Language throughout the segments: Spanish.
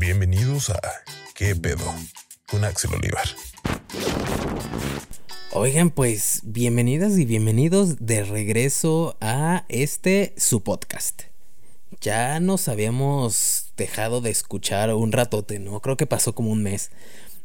Bienvenidos a ¿Qué pedo? con Axel Olivar. Oigan, pues bienvenidas y bienvenidos de regreso a este su podcast. Ya nos habíamos dejado de escuchar un ratote, ¿no? Creo que pasó como un mes.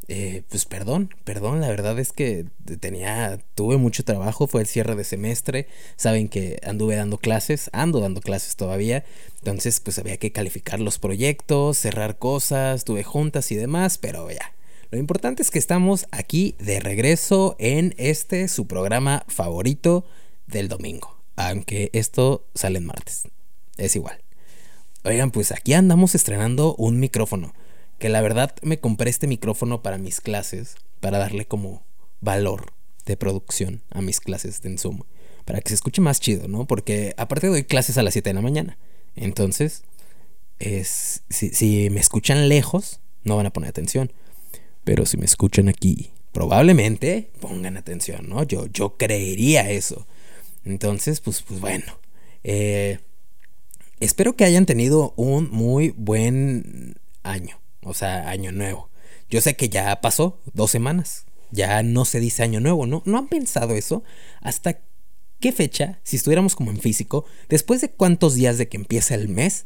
Eh, pues perdón, perdón, la verdad es que tenía, tuve mucho trabajo, fue el cierre de semestre, saben que anduve dando clases, ando dando clases todavía, entonces pues había que calificar los proyectos, cerrar cosas, tuve juntas y demás, pero ya, lo importante es que estamos aquí de regreso en este su programa favorito del domingo, aunque esto sale en martes, es igual. Oigan, pues aquí andamos estrenando un micrófono que la verdad me compré este micrófono para mis clases, para darle como valor de producción a mis clases de Zoom, para que se escuche más chido, ¿no? Porque aparte doy clases a las 7 de la mañana, entonces, es, si, me escuchan lejos, no van a poner atención, pero si me escuchan aquí, probablemente pongan atención, ¿no? Yo, yo creería eso. Entonces, pues, pues bueno. Eh, espero que hayan tenido un muy buen año o sea, año nuevo. Yo sé que ya pasó dos semanas, ya no se dice año nuevo, ¿no? ¿No han pensado eso? ¿Hasta qué fecha, si estuviéramos como en físico, después de cuántos días de que empieza el mes,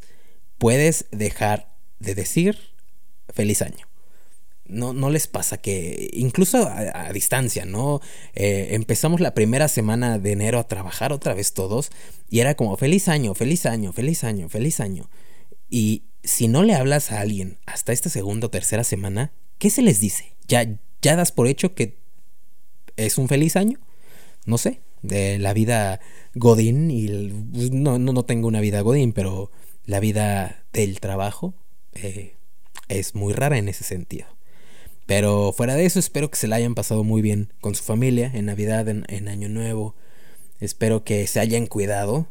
puedes dejar de decir feliz año? No, no les pasa que incluso a, distancia, ¿no? Eh, empezamos la primera semana de enero a trabajar otra vez todos y era como feliz año, feliz año, feliz año, feliz año. Y si no le hablas a alguien hasta esta segunda o tercera semana, ¿qué se les dice? ¿Ya, ya das por hecho que es un feliz año? No sé, de la vida Godín y pues, no, no, tengo una vida Godín, pero la vida del trabajo eh, es muy rara en ese sentido. Pero fuera de eso, espero que se la hayan pasado muy bien con su familia en Navidad, en Año Nuevo. Espero que se hayan cuidado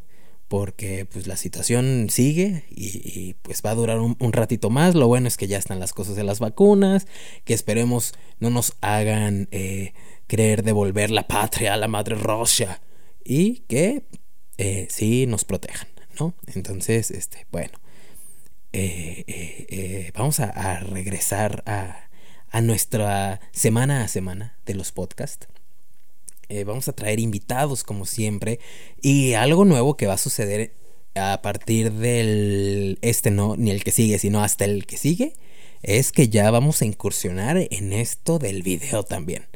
porque pues la situación sigue y, pues va a durar un, ratito más. Lo bueno es que ya están las cosas de las vacunas, que esperemos no nos hagan eh, creer devolver la patria a la madre Rusia y que eh, sí nos protejan, ¿no? Entonces, este, bueno, eh, vamos a, regresar a nuestra semana a semana de los podcasts. Eh, vamos a traer invitados como siempre y algo nuevo que va a suceder a partir del este no ni el que sigue sino hasta el que sigue es que ya vamos a incursionar en esto del video también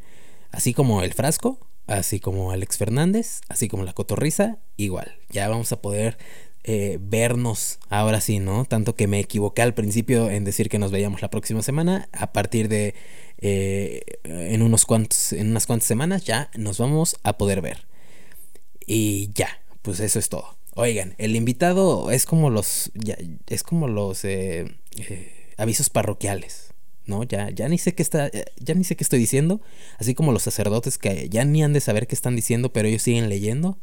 así como el frasco así como Alex Fernández así como la cotorriza igual ya vamos a poder eh, vernos ahora sí, ¿no? Tanto que me equivoqué al principio en decir que nos veíamos la próxima semana. A partir de eh, en, unos cuantos, en unas cuantas semanas ya nos vamos a poder ver. Y ya, pues eso es todo. Oigan, el invitado es como los, ya, es como los eh, avisos parroquiales. ¿no? Ya, ya ni sé qué está, ya ni sé qué estoy diciendo, así como los sacerdotes que ya ni han de saber qué están diciendo, pero ellos siguen leyendo.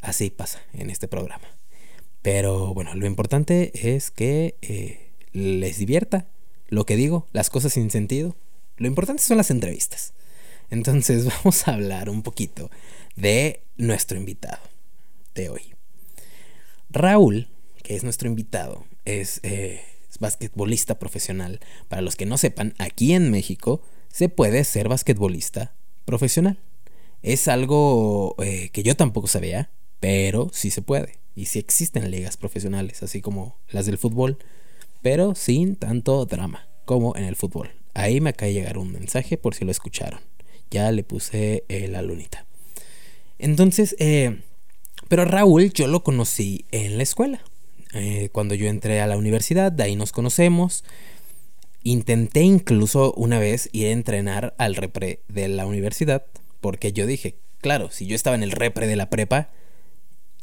Así pasa en este programa. Pero bueno, lo importante es que eh, les divierta lo que digo, las cosas sin sentido. Lo importante son las entrevistas. Entonces vamos a hablar un poquito de nuestro invitado de hoy. Raúl, que es nuestro invitado, es, eh, basquetbolista profesional. Para los que no sepan, aquí en México se puede ser basquetbolista profesional. Es algo eh, que yo tampoco sabía, pero sí se puede y sí existen ligas profesionales, así como las del fútbol, pero sin tanto drama como en el fútbol. Ahí me acaba de llegar un mensaje por si lo escucharon. Ya le puse eh, la lunita. Entonces, eh, pero Raúl yo lo conocí en la escuela. Eh, cuando yo entré a la universidad, de ahí nos conocemos. Intenté incluso una vez ir a entrenar al repre de la universidad, porque yo dije, claro, si yo estaba en el repre de la prepa,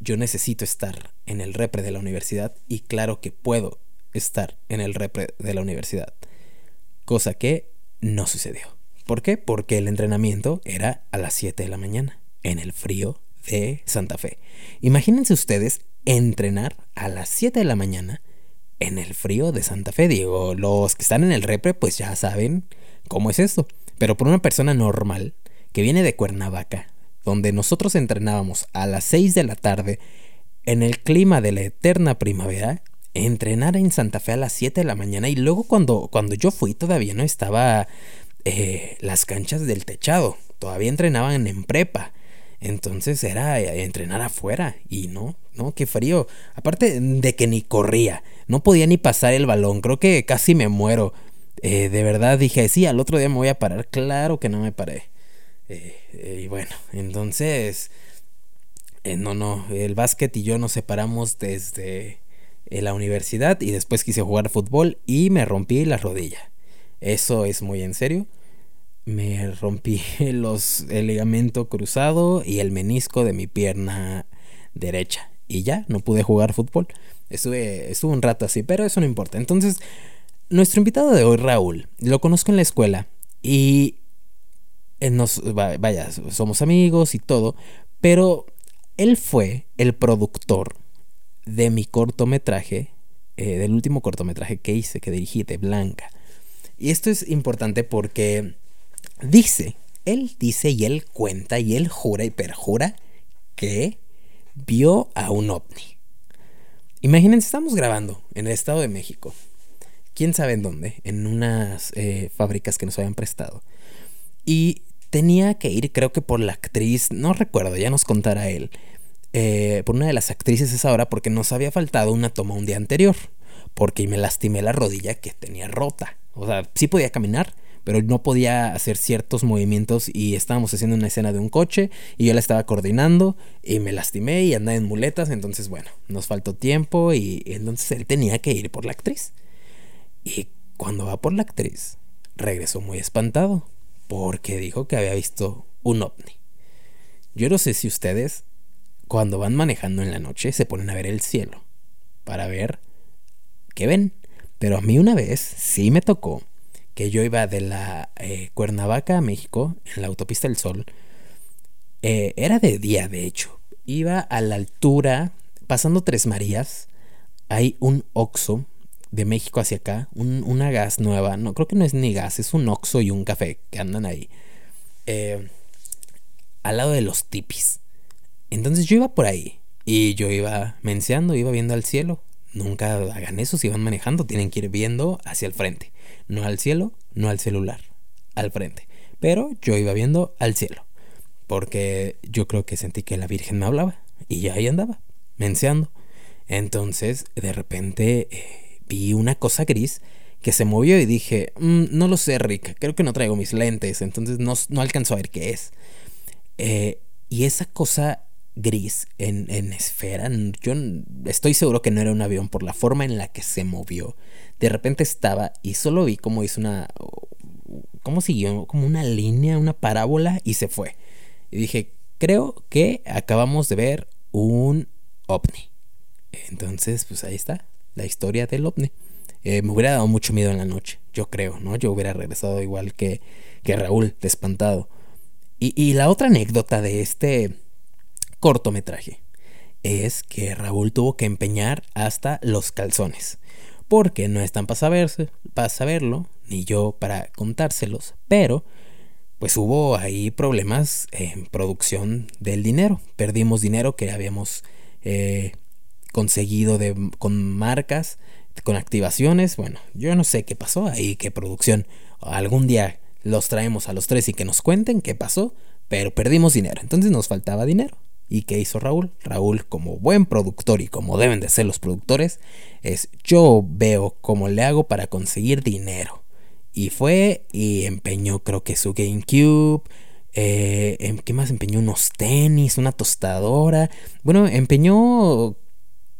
yo necesito estar en el repre de la universidad y claro que puedo estar en el repre de la universidad. Cosa que no sucedió. ¿Por qué? Porque el entrenamiento era a las 7 de la mañana, en el frío de Santa Fe. Imagínense ustedes entrenar a las 7 de la mañana en el frío de Santa Fe. Digo, los que están en el repre pues ya saben cómo es esto. Pero por una persona normal que viene de Cuernavaca, donde nosotros entrenábamos a las 6 de la tarde en el clima de la eterna primavera, entrenar en Santa Fe a las 7 de la mañana y luego cuando, cuando yo fui todavía no estaba eh, las canchas del techado, todavía entrenaban en prepa. Entonces era eh, entrenar afuera y no, no, qué frío. Aparte de que ni corría, no podía ni pasar el balón, creo que casi me muero. Eh, de verdad dije, sí, al otro día me voy a parar, claro que no me paré. y bueno, entonces, no, no, el básquet y yo nos separamos desde la universidad y después quise jugar fútbol y me rompí la rodilla. Eso es muy en serio. Me rompí los, el ligamento cruzado y el menisco de mi pierna derecha. Y ya, no pude jugar fútbol. Estuve, estuve un rato así, pero eso no importa. Entonces, nuestro invitado de hoy, Raúl, lo conozco en la escuela y eh, nos, vaya, somos amigos y todo, pero él fue el productor de mi cortometraje, eh, del último cortometraje que hice, que dirigí de Blanca. Y esto es importante porque dice, él dice y él cuenta y él jura y perjura que vio a un ovni. Imagínense, estamos grabando en el Estado de México. Quién sabe en dónde, en unas eh, fábricas que nos habían prestado. Y tenía que ir, creo que por la actriz, no recuerdo, ya nos contará él, eh, por una de las actrices esa hora porque nos había faltado una toma un día anterior. Porque me lastimé la rodilla que tenía rota. O sea, sí podía caminar, pero no podía hacer ciertos movimientos y estábamos haciendo una escena de un coche y yo la estaba coordinando y me lastimé y andaba en muletas, entonces bueno, nos faltó tiempo y, y entonces él tenía que ir por la actriz. Y cuando va por la actriz, regresó muy espantado porque dijo que había visto un ovni. Yo no sé si ustedes cuando van manejando en la noche se ponen a ver el cielo para ver qué ven. Pero a mí una vez sí me tocó que yo iba de la eh, Cuernavaca a México en la autopista del Sol. Eh, era de día, de hecho. Iba a la altura, pasando Tres Marías, hay un Oxo de México hacia acá, una gas nueva. No, creo que no es ni gas, es un Oxo y un café que andan ahí. Eh, al lado de los tipis. Entonces yo iba por ahí y yo iba menseando, iba viendo al cielo. Nunca hagan eso si van manejando, tienen que ir viendo hacia el frente. No al cielo, no al celular, al frente. Pero yo iba viendo al cielo, porque yo creo que sentí que la Virgen me hablaba y ya ahí andaba, menseando. Entonces, de repente eh, vi una cosa gris que se movió y dije, mm, no lo sé, Rick, creo que no traigo mis lentes, entonces no, no alcanzo a ver qué es. Eh, y esa cosa gris en, en esfera. Yo estoy seguro que no era un avión por la forma en la que se movió. De repente estaba y solo vi cómo hizo una... cómo siguió como una línea, una parábola y se fue. Y dije, creo que acabamos de ver un ovni. Entonces, pues ahí está, la historia del ovni. Eh, me hubiera dado mucho miedo en la noche, yo creo, ¿no? Yo hubiera regresado igual que, que Raúl, espantado. Y, y la otra anécdota de este cortometraje es que Raúl tuvo que empeñar hasta los calzones. Porque no están para, saberse, para saberlo, ni yo para contárselos, pero pues hubo ahí problemas en producción del dinero. Perdimos dinero que habíamos eh, conseguido de, con marcas, con activaciones. Bueno, yo no sé qué pasó ahí, qué producción. Algún día los traemos a los tres y que nos cuenten qué pasó, pero perdimos dinero. Entonces nos faltaba dinero. ¿Y qué hizo Raúl? Raúl, como buen productor y como deben de ser los productores, es yo veo cómo le hago para conseguir dinero. Y fue y empeñó creo que su GameCube, eh, ¿qué más empeñó? Unos tenis, una tostadora. Bueno, empeñó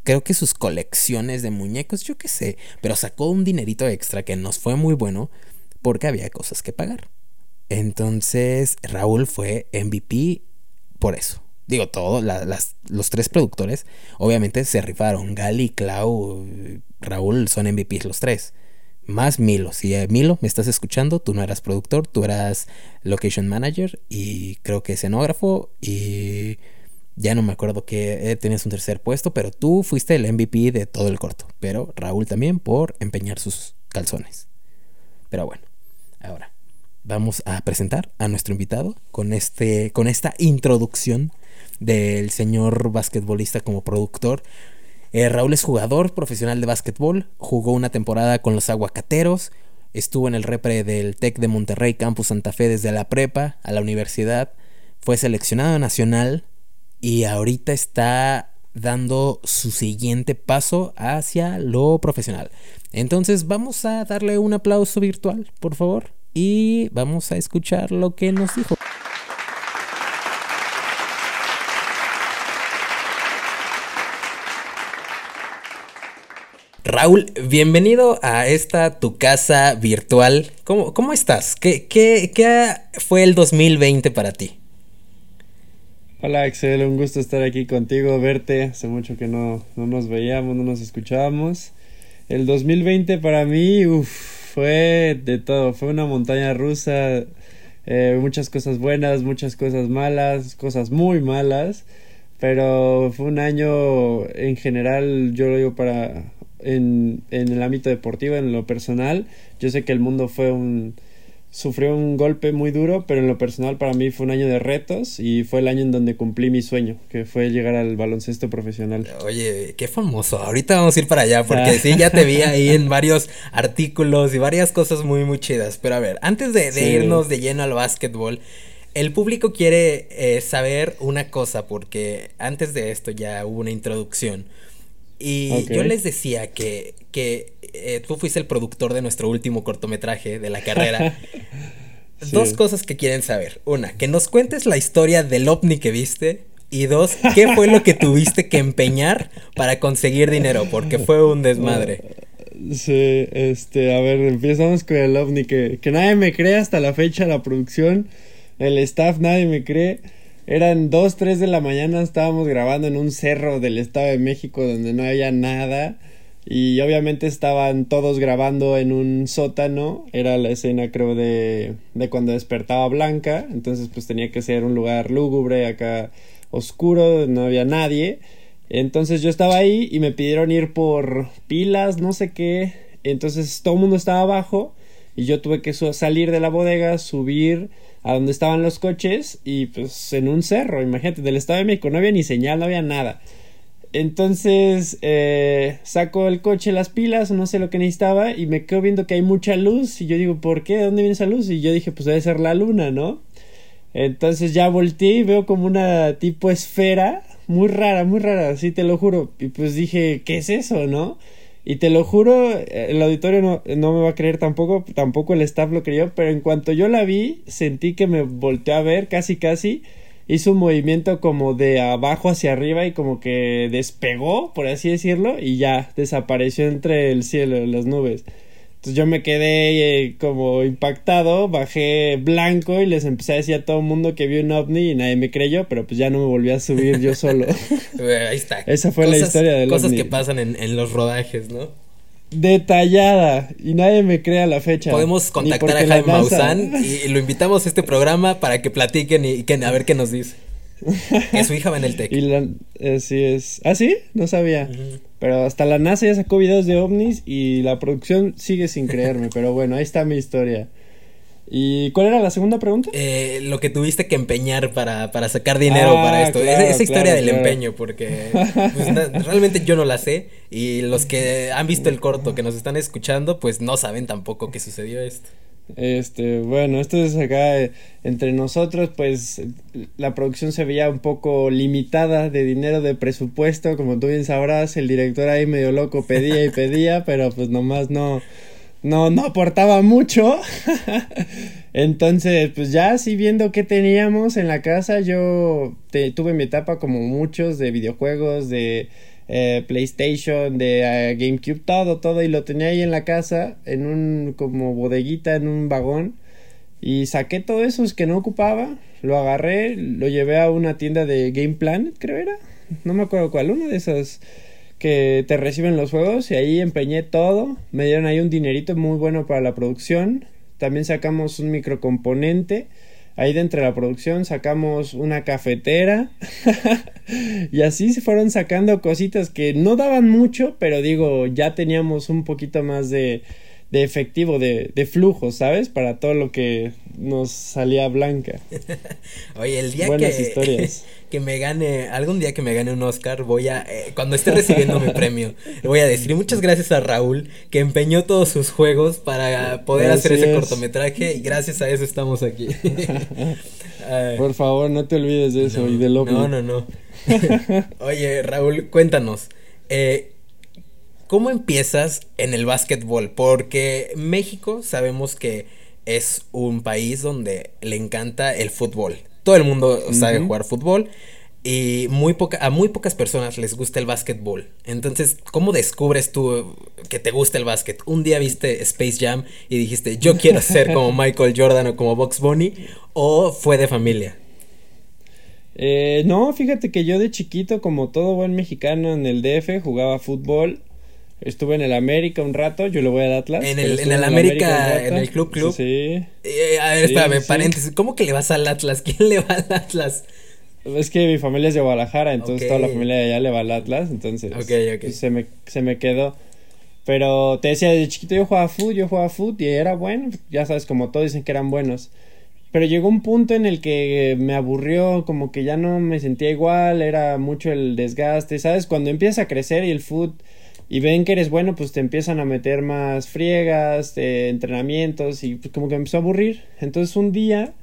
creo que sus colecciones de muñecos, yo qué sé, pero sacó un dinerito extra que nos fue muy bueno porque había cosas que pagar. Entonces Raúl fue MVP por eso digo, todos los tres productores, obviamente se rifaron. Gali, Clau, Raúl son MVPs los tres. Más Milo. Si eh, Milo me estás escuchando, tú no eras productor, tú eras location manager y creo que escenógrafo y ya no me acuerdo que eh, tenías un tercer puesto, pero tú fuiste el MVP de todo el corto. Pero Raúl también por empeñar sus calzones. Pero bueno, ahora vamos a presentar a nuestro invitado con, este, con esta introducción del señor basquetbolista como productor. Eh, Raúl es jugador profesional de básquetbol, jugó una temporada con los aguacateros, estuvo en el repre del TEC de Monterrey Campus Santa Fe desde la prepa a la universidad, fue seleccionado nacional y ahorita está dando su siguiente paso hacia lo profesional. Entonces vamos a darle un aplauso virtual, por favor, y vamos a escuchar lo que nos dijo. Raúl, bienvenido a esta tu casa virtual. ¿Cómo, cómo estás? ¿Qué, ¿Qué, qué, fue el 2020 para ti? Hola Axel, un gusto estar aquí contigo, verte. Hace mucho que no, no nos veíamos, no nos escuchábamos. El 2020 para mí uf, fue de todo, fue una montaña rusa, eh, muchas cosas buenas, muchas cosas malas, cosas muy malas, pero fue un año en general, yo lo digo para en, en el ámbito deportivo, en lo personal. Yo sé que el mundo fue un sufrió un golpe muy duro, pero en lo personal para mí fue un año de retos y fue el año en donde cumplí mi sueño, que fue llegar al baloncesto profesional. Oye, qué famoso. Ahorita vamos a ir para allá porque ah. sí, ya te vi ahí en varios artículos y varias cosas muy, muy chidas. Pero a ver, antes de, irnos de lleno al básquetbol, el público quiere eh, saber una cosa porque antes de esto ya hubo una introducción. Y yo les decía que, que eh, tú fuiste el productor de nuestro último cortometraje de la carrera. Dos cosas que quieren saber. Una, que nos cuentes la historia del ovni que viste. Y dos, ¿qué fue lo que tuviste que empeñar para conseguir dinero? Porque fue un desmadre. Sí, este, a ver, empezamos con el ovni que, que nadie me cree hasta la fecha, la producción, el staff, nadie me cree. Eran dos, tres de la mañana, estábamos grabando en un cerro del Estado de México donde no había nada. Y obviamente estaban todos grabando en un sótano. Era la escena, creo, de, de cuando despertaba Blanca. Entonces, pues tenía que ser un lugar lúgubre, acá oscuro, no había nadie. Entonces yo estaba ahí y me pidieron ir por pilas, no sé qué. Entonces todo el mundo estaba abajo y yo tuve que salir de la bodega, subir a donde estaban los coches y pues en un cerro, imagínate, del Estado de México no había ni señal, no había nada. Entonces eh, saco el coche, las pilas, no sé lo que necesitaba y me quedo viendo que hay mucha luz y yo digo, ¿por qué? ¿De dónde viene esa luz? Y yo dije, pues debe ser la luna, ¿no? Entonces ya volteé y veo como una tipo esfera, muy rara, muy rara, sí te lo juro. Y pues dije, ¿qué es eso, no? Y te lo juro, el auditorio no, no, me va a creer tampoco, tampoco el staff lo creyó, pero en cuanto yo la vi, sentí que me volteó a ver casi casi, hizo un movimiento como de abajo hacia arriba y como que despegó, por así decirlo, y ya desapareció entre el cielo las nubes. Entonces yo me quedé eh, como impactado, bajé blanco y les empecé a decir a todo el mundo que vi un ovni y nadie me creyó, pero pues ya no me volví a subir yo solo. Ahí está. Esa fue la historia del cosas Cosas que pasan en, los rodajes, ¿no? Detallada y nadie me cree a la fecha. Podemos contactar a Jaime Maussan y, lo invitamos a este programa para que platiquen y, que, a ver qué nos dice. Que su hija va en el TEC. Y la, así es. ¿Ah, sí? No sabía. Pero hasta la NASA ya sacó videos de ovnis y la producción sigue sin creerme. pero bueno, ahí está mi historia. ¿Y cuál era la segunda pregunta? Eh, lo que tuviste que empeñar para, para sacar dinero ah, para esto. esa, historia del empeño, porque pues, realmente yo no la sé. Y los que han visto el corto, que nos están escuchando, pues no saben tampoco que sucedió esto. Este, bueno, esto es acá eh, entre nosotros, pues la producción se veía un poco limitada de dinero, de presupuesto, como tú bien sabrás, el director ahí medio loco pedía y pedía, pero pues nomás no, no, no aportaba mucho. Entonces, pues ya así viendo qué teníamos en la casa, yo tuve mi etapa como muchos de videojuegos, de eh, PlayStation, de eh, GameCube, todo, todo, y lo tenía ahí en la casa, en un como bodeguita, en un vagón, y saqué todo eso que no ocupaba, lo agarré, lo llevé a una tienda de Game Planet, creo era, no me acuerdo cuál, una de esas que te reciben los juegos, y ahí empeñé todo, me dieron ahí un dinerito muy bueno para la producción, también sacamos un microcomponente, ahí dentro de la producción sacamos una cafetera. Y así se fueron sacando cositas que no daban mucho, pero digo, ya teníamos un poquito más de, de efectivo, de, de flujo, ¿sabes? Para todo lo que nos salía blanca. Oye, el día Buenas que, historias. que me gane, algún día que me gane un Oscar, voy a, eh, cuando esté recibiendo mi premio, le voy a decir muchas gracias a Raúl, que empeñó todos sus juegos para poder hacer ese es. cortometraje y gracias a eso estamos aquí. Por favor, no te olvides de eso no, y del. No, no, no. Oye, Raúl, cuéntanos. eh, ¿Cómo empiezas en el básquetbol? Porque México sabemos que es un país donde le encanta el fútbol. Todo el mundo sabe jugar fútbol y muy poca, a muy pocas personas les gusta el básquetbol. Entonces, ¿cómo descubres tú que te gusta el básquet? Un día viste Space Jam y dijiste, yo quiero ser como Michael Jordan o como Box Bunny, o fue de familia. Eh, no, fíjate que yo de chiquito, como todo buen mexicano en el DF, jugaba fútbol. Estuve en el América un rato, yo le voy al Atlas. En el- en el América, en el Club Club. Sí, Eh, a ver, Sí, espérame, sí. paréntesis. ¿Cómo que le vas al Atlas? ¿Quién le va al Atlas? Es que mi familia es de Guadalajara, entonces toda la familia de allá le va al Atlas, entonces Ok, ok. pues, se, me, se me quedó. Pero te decía, de chiquito yo jugaba fútbol, yo jugaba fútbol y era bueno, ya sabes, como todos dicen que eran buenos. Pero llegó un punto en el que me aburrió, como que ya no me sentía igual, era mucho el desgaste, ¿sabes? Cuando empiezas a crecer y el fútbol y ven que eres bueno, pues te empiezan a meter más friegas, eh, entrenamientos y pues como que empezó a aburrir. Entonces un día,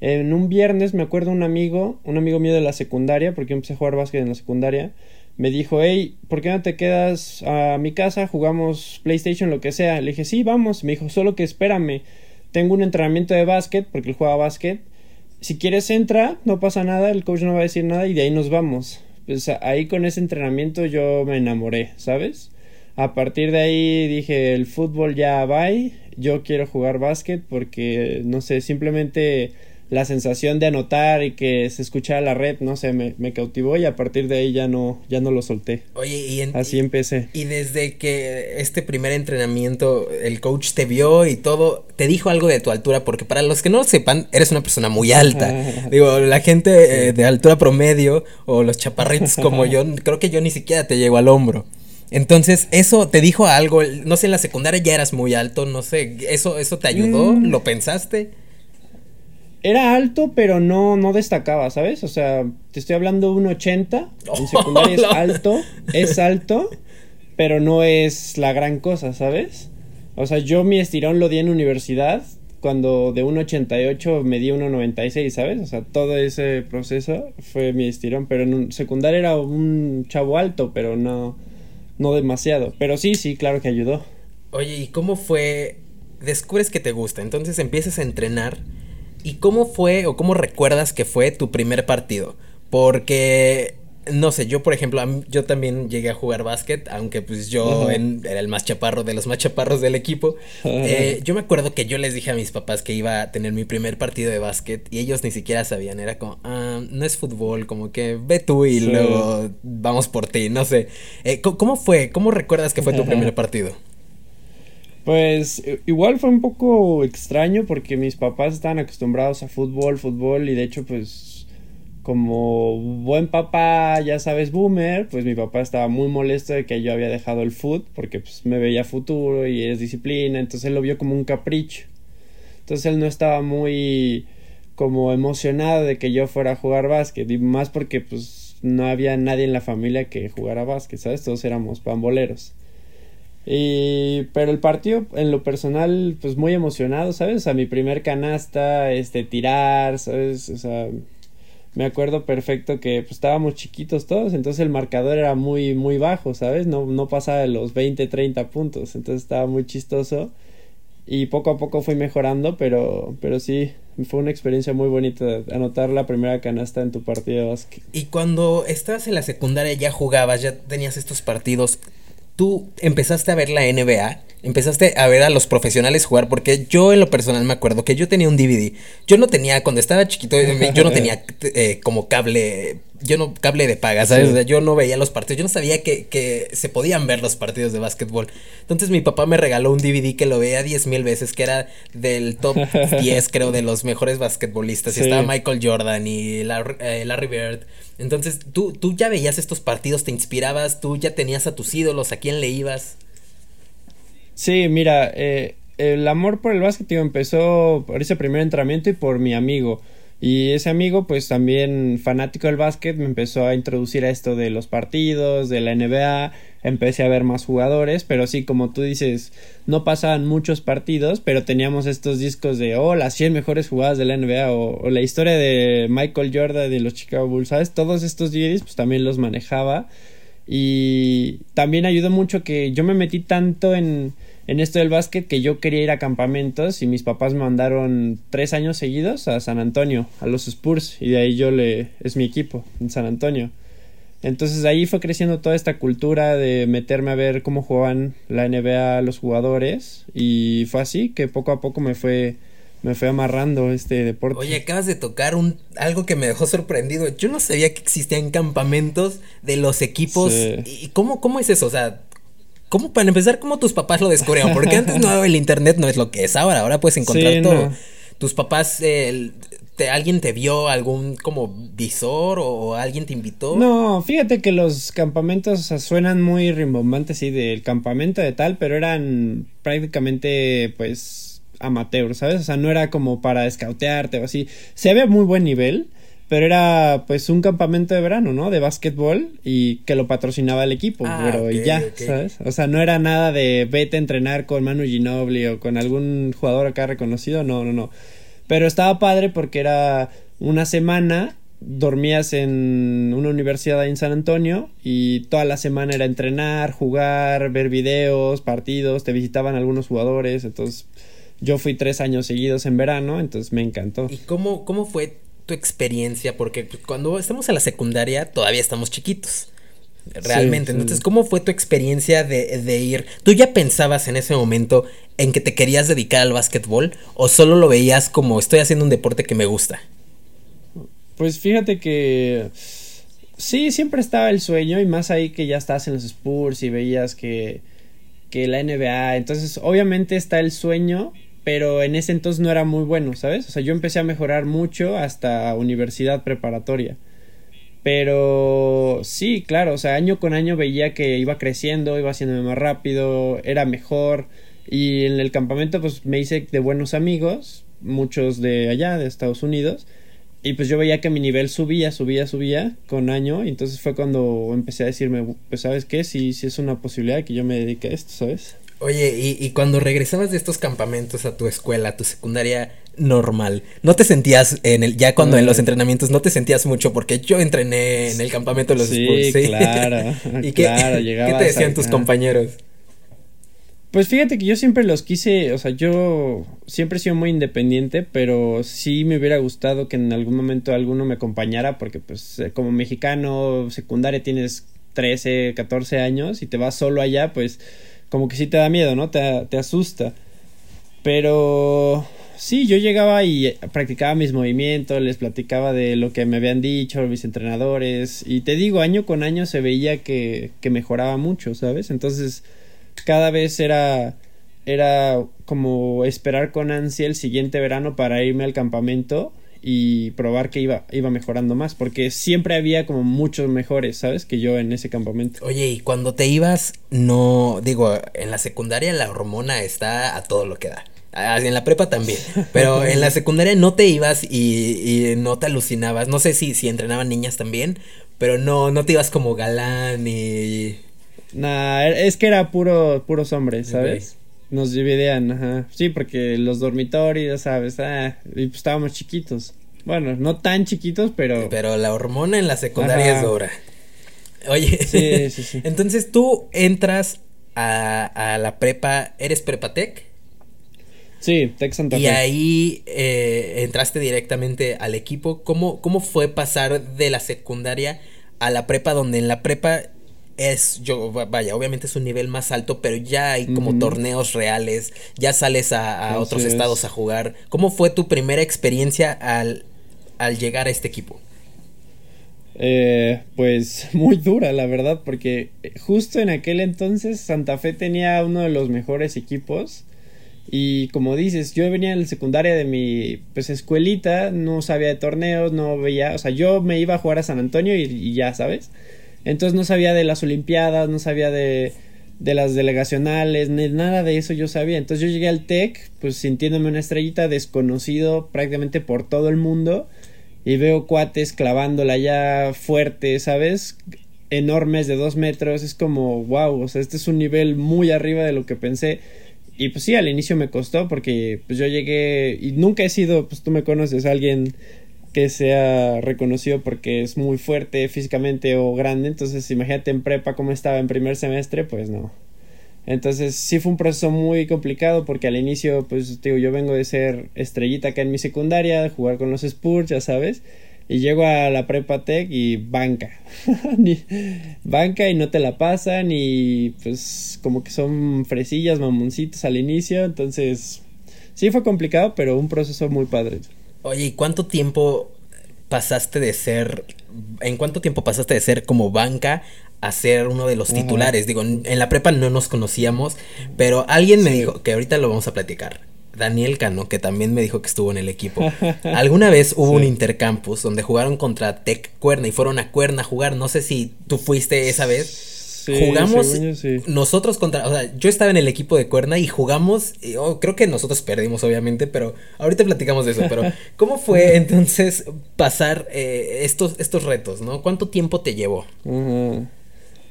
en un viernes, me acuerdo un amigo, un amigo mío de la secundaria, porque empecé a jugar básquet en la secundaria, me dijo, hey, ¿por qué no te quedas a mi casa? Jugamos PlayStation, lo que sea. Le dije, sí, vamos. Me dijo, solo que espérame, tengo un entrenamiento de básquet, porque él juega básquet. Si quieres entra, no pasa nada, el coach no va a decir nada y de ahí nos vamos. Pues ahí con ese entrenamiento yo me enamoré, ¿sabes? A partir de ahí dije, el fútbol ya va, yo quiero jugar básquet porque, no sé, simplemente la sensación de anotar y que se escuchara la red, no sé, me, me cautivó y a partir de ahí ya no, ya no lo solté. Oye, y, en- Así empecé. y desde que este primer entrenamiento, el coach te vio y todo, te dijo algo de tu altura, porque para los que no lo sepan, eres una persona muy alta. Digo, la gente eh, de altura promedio o los chaparritos como yo, creo que yo ni siquiera te llego al hombro. Entonces, eso te dijo algo, no sé, en la secundaria ya eras muy alto, no sé, eso, eso te ayudó, Mm. ¿lo pensaste? Era alto, pero no, no destacaba, ¿sabes? O sea, te estoy hablando de un 80. En secundaria es Hola. alto, es alto, pero no es la gran cosa, ¿sabes? O sea, yo mi estirón lo di en universidad, cuando de un 88 me di 1.96, ¿sabes? O sea, todo ese proceso fue mi estirón, pero en un secundaria era un chavo alto, pero no, no demasiado. Pero sí, sí, claro que ayudó. Oye, ¿y cómo fue? Descubres que te gusta, entonces empiezas a entrenar. ¿Y cómo fue o cómo recuerdas que fue tu primer partido? Porque, no sé, yo por ejemplo, yo también llegué a jugar básquet, aunque pues yo en- era el más chaparro de los más chaparros del equipo. Eh, yo me acuerdo que yo les dije a mis papás que iba a tener mi primer partido de básquet y ellos ni siquiera sabían, era como, ah, no es fútbol, como que ve tú y Sí. luego vamos por ti, no sé. Eh, ¿cómo, cómo fue? ¿Cómo recuerdas que fue tu primer partido? Pues igual fue un poco extraño porque mis papás estaban acostumbrados a fútbol, fútbol y de hecho pues como buen papá, ya sabes, boomer, pues mi papá estaba muy molesto de que yo había dejado el fútbol porque pues me veía futuro y es disciplina, entonces él lo vio como un capricho. Entonces él no estaba muy como emocionado de que yo fuera a jugar básquet y más porque pues no había nadie en la familia que jugara básquet, ¿sabes? Todos éramos pamboleros. Y, pero el partido, en lo personal, pues muy emocionado, ¿sabes? O sea, mi primer canasta, este, tirar, ¿sabes? O sea, me acuerdo perfecto que pues, estábamos chiquitos todos, entonces el marcador era muy, muy bajo, ¿sabes? No, no pasaba de los 20, 30 puntos, entonces estaba muy chistoso. Y poco a poco fui mejorando, pero, pero sí, fue una experiencia muy bonita anotar la primera canasta en tu partido de básquet. Y cuando estabas en la secundaria ya jugabas, ya tenías estos partidos, tú empezaste a ver la NBA, empezaste a ver a los profesionales jugar, porque yo en lo personal me acuerdo que yo tenía un DVD. Yo no tenía, cuando estaba chiquito, yo no tenía eh, como cable, yo no, cable de paga, ¿sabes? Sí. O sea, yo no veía los partidos, yo no sabía que, que se podían ver los partidos de básquetbol. Entonces mi papá me regaló un DVD que lo veía diez mil veces, que era del top 10, creo, de los mejores basquetbolistas. Y estaba Michael Jordan y Larry, eh, Larry Bird. Entonces, ¿tú, tú ya veías estos partidos, te inspirabas, tú ya tenías a tus ídolos, ¿a quién le ibas? Sí, mira, eh, el amor por el básquet empezó por ese primer entrenamiento y por mi amigo. Y ese amigo, pues también fanático del básquet, me empezó a introducir a esto de los partidos, de la NBA, empecé a ver más jugadores, pero sí, como tú dices, no pasaban muchos partidos, pero teníamos estos discos de, oh, las 100 mejores jugadas de la NBA o, la historia de Michael Jordan de los Chicago Bulls, ¿sabes? Todos estos DVDs, pues también los manejaba y también ayudó mucho que yo me metí tanto en en esto del básquet que yo quería ir a campamentos y mis papás me mandaron tres años seguidos a San Antonio, a los Spurs, y de ahí yo le es mi equipo en San Antonio. Entonces ahí fue creciendo toda esta cultura de meterme a ver cómo jugaban la NBA los jugadores y fue así que poco a poco me fue me fue amarrando este deporte. Oye, acabas de tocar un algo que me dejó sorprendido. Yo no sabía que existían campamentos de los equipos. ¿Y cómo, cómo es eso? O sea, ¿Cómo, para empezar, cómo tus papás lo descubrieron? Porque antes no, el internet no es lo que es ahora. Ahora puedes encontrar todo. Tus papás, te, ¿alguien te vio algún como visor o, alguien te invitó? No, fíjate que los campamentos suenan muy rimbombantes, sí, del campamento de tal, pero eran prácticamente, pues, amateur, ¿sabes? O sea, no era como para escautearte o así. Se ve muy buen nivel pero era pues un campamento de verano, ¿no? De básquetbol y que lo patrocinaba el equipo, ah, pero ya, ¿sabes? O sea, no era nada de vete a entrenar con Manu Ginobili o con algún jugador acá reconocido, no, no, no. Pero estaba padre porque era una semana, dormías en una universidad ahí en San Antonio y toda la semana era entrenar, jugar, ver videos, partidos, te visitaban algunos jugadores, entonces yo fui tres años seguidos en verano, entonces me encantó. ¿Y cómo, cómo fue tu experiencia? Porque cuando estamos en la secundaria todavía estamos chiquitos. Realmente. Entonces, ¿cómo fue tu experiencia de, ir? ¿Tú ya pensabas en ese momento en que te querías dedicar al básquetbol? ¿O solo lo veías como estoy haciendo un deporte que me gusta? Pues fíjate que. Sí, siempre estaba el sueño. Y más ahí que ya estás en los Spurs y veías que. que la NBA. Entonces, obviamente está el sueño pero en ese entonces no era muy bueno, ¿sabes? O sea, yo empecé a mejorar mucho hasta universidad preparatoria. Pero sí, claro, o sea, año con año veía que iba creciendo, iba haciéndome más rápido, era mejor. Y en el campamento pues me hice de buenos amigos, muchos de allá, de Estados Unidos. Y pues yo veía que mi nivel subía, subía, subía con año. Y entonces fue cuando empecé a decirme, pues sabes qué, si, si es una posibilidad que yo me dedique a esto, ¿sabes? Oye, y, cuando regresabas de estos campamentos a tu escuela, a tu secundaria normal, ¿no te sentías en el, ya cuando en los mm. entrenamientos no te sentías mucho? Porque yo entrené en el campamento de los sí, ¿sí? claro, ¿Y claro, qué, ¿qué te decían tus compañeros? Pues fíjate que yo siempre los quise, o sea, yo siempre he sido muy independiente, pero sí me hubiera gustado que en algún momento alguno me acompañara, porque pues eh, como mexicano, secundaria tienes 13, 14 años y te vas solo allá, pues como que sí te da miedo, ¿no? Te, te asusta. Pero sí, yo llegaba y practicaba mis movimientos, les platicaba de lo que me habían dicho mis entrenadores. Y te digo, año con año se veía que, que mejoraba mucho, ¿sabes? Entonces, cada vez era, era como esperar con ansia el siguiente verano para irme al campamento y probar que iba, iba mejorando más, porque siempre había como muchos mejores, ¿sabes? Que yo en ese campamento. Oye, y cuando te ibas, no, digo, en la secundaria la hormona está a todo lo que da. Ah, en la prepa también. Pero en la secundaria no te ibas y, no te alucinabas. No sé si, si entrenaban niñas también, pero no, no te ibas como galán y. Nah, es que era puro, puros hombres, ¿sabes? Nos dividían, ajá. Sí, porque los dormitorios, ¿sabes? Ah, y pues estábamos chiquitos. Bueno, no tan chiquitos, pero. Pero la hormona en la secundaria es dura. Oye. Sí, sí, sí. Entonces tú entras a, a la prepa. ¿Eres prepatec? Sí, Tec Santa Fe. Y ahí eh, entraste directamente al equipo. ¿Cómo, ¿Cómo fue pasar de la secundaria a la prepa? Donde en la prepa es, yo, vaya, obviamente es un nivel más alto, pero ya hay como torneos reales, ya sales a, otros estados a jugar. ¿Cómo fue tu primera experiencia al, al llegar a este equipo? Eh, pues muy dura, la verdad, porque justo en aquel entonces Santa Fe tenía uno de los mejores equipos. Y como dices, yo venía en la secundaria de mi pues escuelita, no sabía de torneos, no veía, o sea, yo me iba a jugar a San Antonio y ya, ¿sabes? Entonces no sabía de las Olimpiadas, no sabía de, de las delegacionales, ni nada de eso yo sabía. Entonces yo llegué al TEC, pues sintiéndome una estrellita, desconocido prácticamente por todo el mundo. Y veo cuates clavándola ya fuerte, ¿sabes? Enormes de dos metros. Es como, wow, o sea, este es un nivel muy arriba de lo que pensé. Y pues sí, al inicio me costó porque pues yo llegué y nunca he sido, pues tú me conoces, alguien que sea reconocido porque es muy fuerte físicamente o grande. Entonces, imagínate en prepa cómo estaba en primer semestre, pues no. Entonces, sí fue un proceso muy complicado porque al inicio, pues digo, yo vengo de ser estrellita acá en mi secundaria, jugar con los Spurs, ya sabes. Y llego a la prepa tech y banca. banca y no te la pasan y pues como que son fresillas, mamoncitos al inicio. Entonces, sí fue complicado, pero un proceso muy padre. Oye, ¿y cuánto tiempo pasaste de ser, en cuánto tiempo pasaste de ser como banca a ser uno de los titulares? Digo, en, la prepa no nos conocíamos, pero alguien me dijo, que ahorita lo vamos a platicar, Daniel Cano, que también me dijo que estuvo en el equipo. Alguna vez hubo un intercampus donde jugaron contra Tech Cuerna y fueron a Cuerna a jugar. No sé si tú fuiste esa vez jugamos nosotros contra, o sea, yo estaba en el equipo de Cuerna y jugamos, oh, creo que nosotros perdimos obviamente, pero ahorita platicamos de eso, pero ¿cómo fue entonces pasar eh, estos, estos retos, no? ¿Cuánto tiempo te llevó?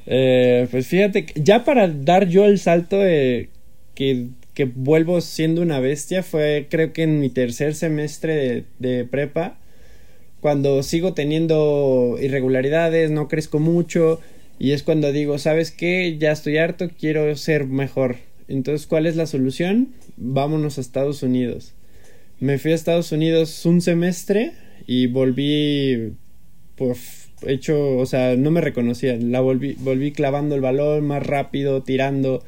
Eh, pues fíjate, ya para dar yo el salto de que, que, vuelvo siendo una bestia fue creo que en mi tercer semestre de, de prepa, cuando sigo teniendo irregularidades, no crezco mucho, y es cuando digo, ¿sabes qué? Ya estoy harto, quiero ser mejor. Entonces, ¿cuál es la solución? Vámonos a Estados Unidos. Me fui a Estados Unidos un semestre y volví pues hecho, o sea, no me reconocían. La volví, volví clavando el balón más rápido, tirando.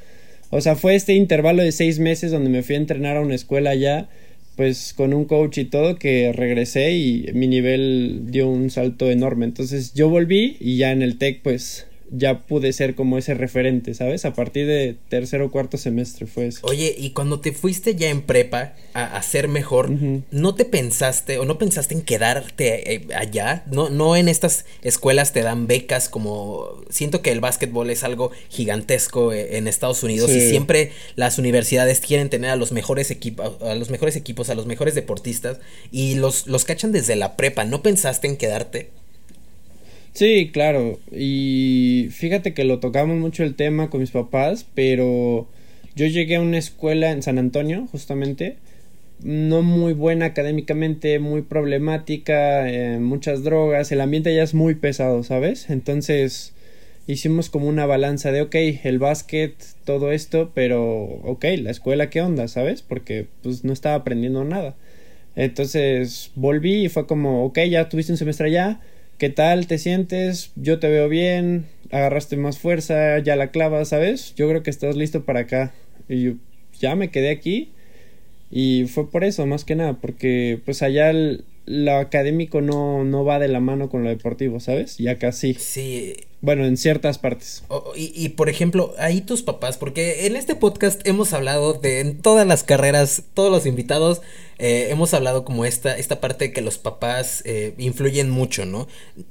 O sea, fue este intervalo de seis meses donde me fui a entrenar a una escuela ya, pues con un coach y todo, que regresé y mi nivel dio un salto enorme. Entonces yo volví y ya en el TEC pues ya pude ser como ese referente, ¿sabes? A partir de tercer o cuarto semestre fue eso. Oye, y cuando te fuiste ya en prepa a, ser mejor, ¿no te pensaste o no pensaste en quedarte eh, allá? No, no en estas escuelas te dan becas como... Siento que el básquetbol es algo gigantesco eh, en Estados Unidos y siempre las universidades quieren tener a los mejores equipos, a los mejores equipos, a los mejores deportistas y los, los cachan desde la prepa. ¿No pensaste en quedarte? Sí, claro. Y fíjate que lo tocamos mucho el tema con mis papás, pero yo llegué a una escuela en San Antonio, justamente, no muy buena académicamente, muy problemática, eh, muchas drogas, el ambiente ya es muy pesado, ¿sabes? Entonces hicimos como una balanza de, ok, el básquet, todo esto, pero, ok, la escuela, ¿qué onda? ¿Sabes? Porque pues no estaba aprendiendo nada. Entonces volví y fue como, ok, ya tuviste un semestre allá ¿Qué tal te sientes? Yo te veo bien, agarraste más fuerza, ya la clavas, ¿sabes? Yo creo que estás listo para acá. Y yo ya me quedé aquí y fue por eso, más que nada, porque pues allá lo académico no, no va de la mano con lo deportivo, ¿sabes? Y acá sí. Bueno, en ciertas partes. y, y, por ejemplo, ahí tus papás, porque en este podcast hemos hablado de en todas las carreras, todos los invitados eh, hemos hablado como esta, esta parte de que los papás eh, influyen mucho, ¿no?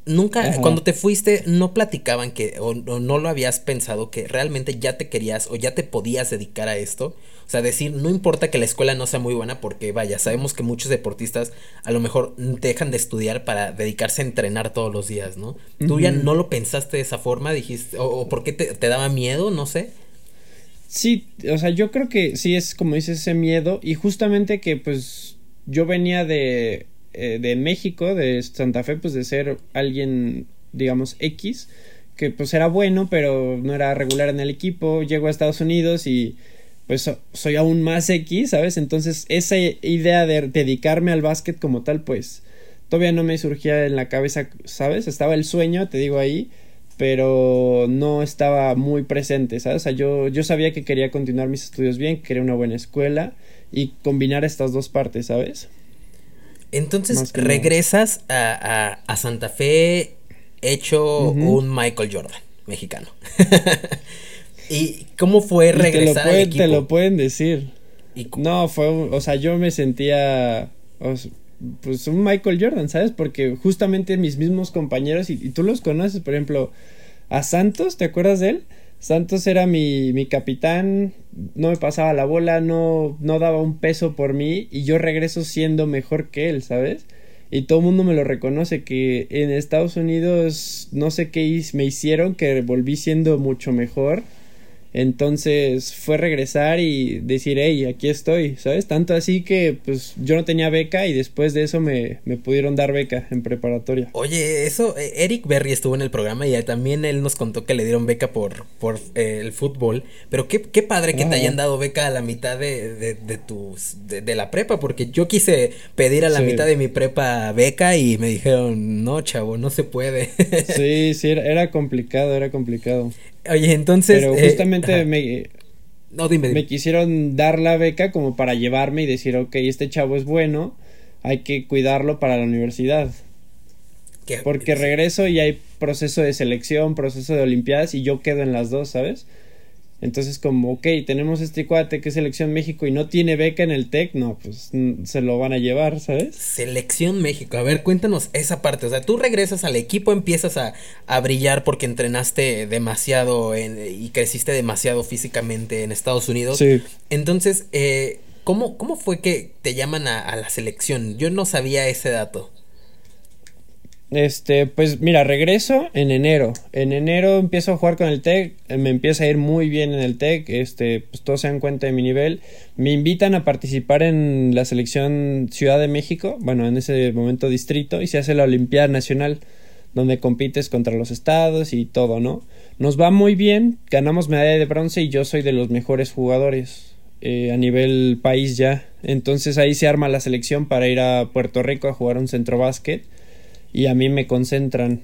Nunca, cuando te fuiste, no platicaban que, o, no lo habías pensado que realmente ya te querías o ya te podías dedicar a esto. O sea, decir, no importa que la escuela no sea muy buena, porque vaya, sabemos que muchos deportistas a lo mejor dejan de estudiar para dedicarse a entrenar todos los días, ¿no? Tú ya no lo pensaste de esa forma, dijiste, o, o por qué te, te daba miedo, no sé. Sí, o sea, yo creo que sí es como dices ese miedo y justamente que pues yo venía de, eh, de México, de Santa Fe, pues de ser alguien, digamos, X, que pues era bueno, pero no era regular en el equipo, llego a Estados Unidos y pues soy aún más X, ¿sabes? Entonces esa idea de dedicarme al básquet como tal, pues todavía no me surgía en la cabeza, ¿sabes? Estaba el sueño, te digo ahí, pero no estaba muy presente, ¿sabes? O sea, yo, yo sabía que quería continuar mis estudios bien, que quería una buena escuela y combinar estas dos partes, ¿sabes? Entonces regresas a, a, Santa Fe hecho un Michael Jordan mexicano. ¿Y cómo fue regresar te lo, te lo pueden decir. No, fue, o sea, yo me sentía, pues un Michael Jordan, ¿sabes? Porque justamente mis mismos compañeros, y, tú los conoces, por ejemplo, a Santos, ¿te acuerdas de él? Santos era mi, mi capitán, no me pasaba la bola, no, no daba un peso por mí y yo regreso siendo mejor que él, ¿sabes? Y todo el mundo me lo reconoce que en Estados Unidos no sé qué me hicieron que volví siendo mucho mejor entonces fue regresar y decir, hey, aquí estoy, ¿sabes? Tanto así que pues yo no tenía beca y después de eso me, me pudieron dar beca en preparatoria. Oye, eso, eh, Eric Berry estuvo en el programa y también él nos contó que le dieron beca por, por eh, el fútbol, pero qué, qué padre que te hayan dado beca a la mitad de, de, de tus, de, la prepa, porque yo quise pedir a la mitad de mi prepa beca y me dijeron, no, chavo, no se puede. sí, sí, era, era complicado, era complicado. Oye, entonces. Pero eh, justamente me. No, dime, Me quisieron dar la beca como para llevarme y decir, ok, este chavo es bueno, hay que cuidarlo para la universidad. Porque regreso y hay proceso de selección, proceso de Olimpiadas y yo quedo en las dos, ¿sabes? Entonces, como, ok, tenemos este cuate que es Selección México y no tiene beca en el TEC, no, pues se lo van a llevar, ¿sabes? Selección México, a ver, cuéntanos esa parte. O sea, tú regresas al equipo, empiezas a, brillar porque entrenaste demasiado y creciste demasiado físicamente en Estados Unidos. Sí. Entonces, eh, ¿cómo, ¿cómo fue que te llaman a la selección? Yo no sabía ese dato. Este, pues mira, regreso en enero. En enero empiezo a jugar con el TEC, eh, me empieza a ir muy bien en el TEC, este, pues todos se dan cuenta de mi nivel. Me invitan a participar en la selección Ciudad de México, bueno, en ese momento distrito, y se hace la Olimpiada Nacional, donde compites contra los estados y todo, ¿no? Nos va muy bien, ganamos medalla de bronce y yo soy de los mejores jugadores eh, a nivel país ya. Entonces ahí se arma la selección para ir a Puerto Rico a jugar un centro básquet y a mí me concentran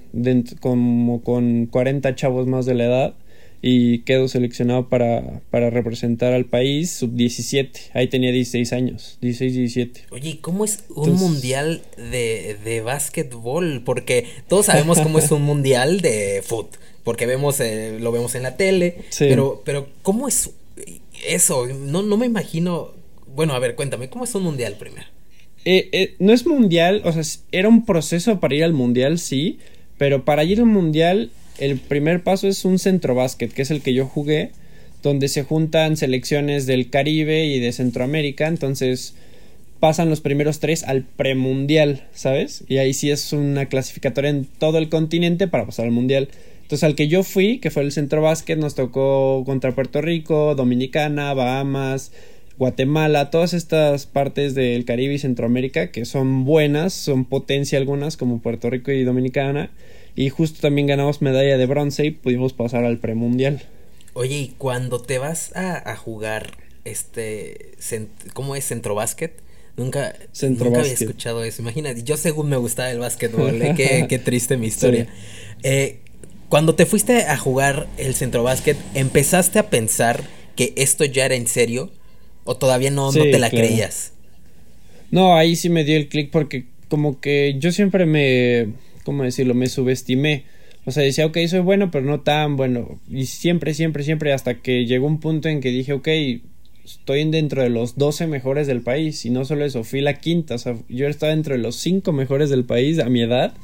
como con 40 chavos más de la edad y quedo seleccionado para, para representar al país sub 17. Ahí tenía 16 años, 16, 17. Oye, ¿cómo es un mundial de, de básquetbol? Porque todos sabemos cómo es un mundial de fútbol, porque vemos, eh, lo vemos en la tele, pero, pero ¿cómo es eso? No, no me imagino... Bueno, a ver, cuéntame, ¿cómo es un mundial primero? Eh, eh, no es mundial, o sea, era un proceso para ir al mundial, sí, pero para ir al mundial el primer paso es un centro básquet, que es el que yo jugué, donde se juntan selecciones del Caribe y de Centroamérica, entonces pasan los primeros tres al premundial, ¿sabes? Y ahí sí es una clasificatoria en todo el continente para pasar al mundial. Entonces al que yo fui, que fue el centro básquet, nos tocó contra Puerto Rico, Dominicana, Bahamas, Guatemala, todas estas partes del Caribe y Centroamérica que son buenas, son potencia algunas como Puerto Rico y Dominicana y justo también ganamos medalla de bronce y pudimos pasar al premundial. Oye, y cuando te vas a, jugar este, ¿cómo es centro básquet? Nunca, nunca había escuchado eso. Imagínate, yo según me gustaba el básquetbol, ¿eh? qué, triste mi historia. Eh, cuando te fuiste a jugar el centro básquet, ¿empezaste a pensar que esto ya era en serio? ¿O todavía no, no te la creías? No, ahí sí me dio el clic porque como que yo siempre me, ¿cómo decirlo? Me subestimé. O sea, decía, ok, soy bueno, pero no tan bueno. Y siempre, siempre, siempre, hasta que llegó un punto en que dije, ok, estoy dentro de los 12 mejores del país. Y no solo eso, fui la quinta. O sea, yo estaba dentro de los 5 mejores del país a mi edad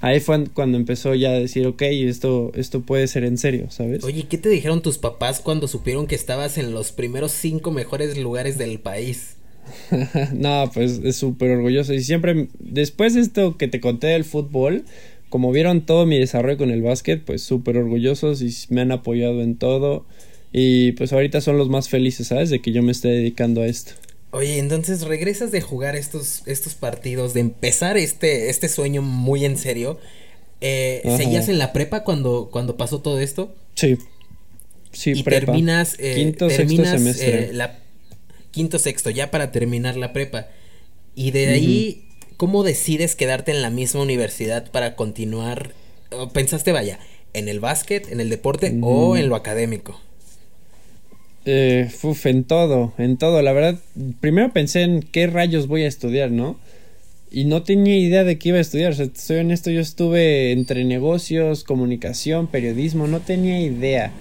ahí fue cuando empezó ya a decir, ok, esto, esto puede ser en serio, ¿sabes? Oye, ¿qué te dijeron tus papás cuando supieron que estabas en los primeros cinco mejores lugares del país? no, pues es súper orgulloso. Y siempre, después de esto que te conté del fútbol, como vieron todo mi desarrollo con el básquet, pues súper orgullosos y me han apoyado en todo. Y pues ahorita son los más felices, ¿sabes? De que yo me esté dedicando a esto. Oye, entonces regresas de jugar estos, estos partidos, de empezar este, este sueño muy en serio. Eh, ¿Seguías en la prepa cuando, cuando pasó todo esto? Sí. Sí, y terminas, eh, quinto, sexto semestre. Eh, la, quinto, sexto, ya para terminar la prepa. Y de ahí, ¿cómo decides quedarte en la misma universidad para continuar? ¿Pensaste, vaya, en el básquet, en el deporte o en lo académico? Eh, en todo, en todo. La verdad, primero pensé en qué rayos voy a estudiar, ¿no? Y no tenía idea de qué iba a estudiar. O sea, soy honesto, yo estuve entre negocios, comunicación, periodismo, no tenía idea.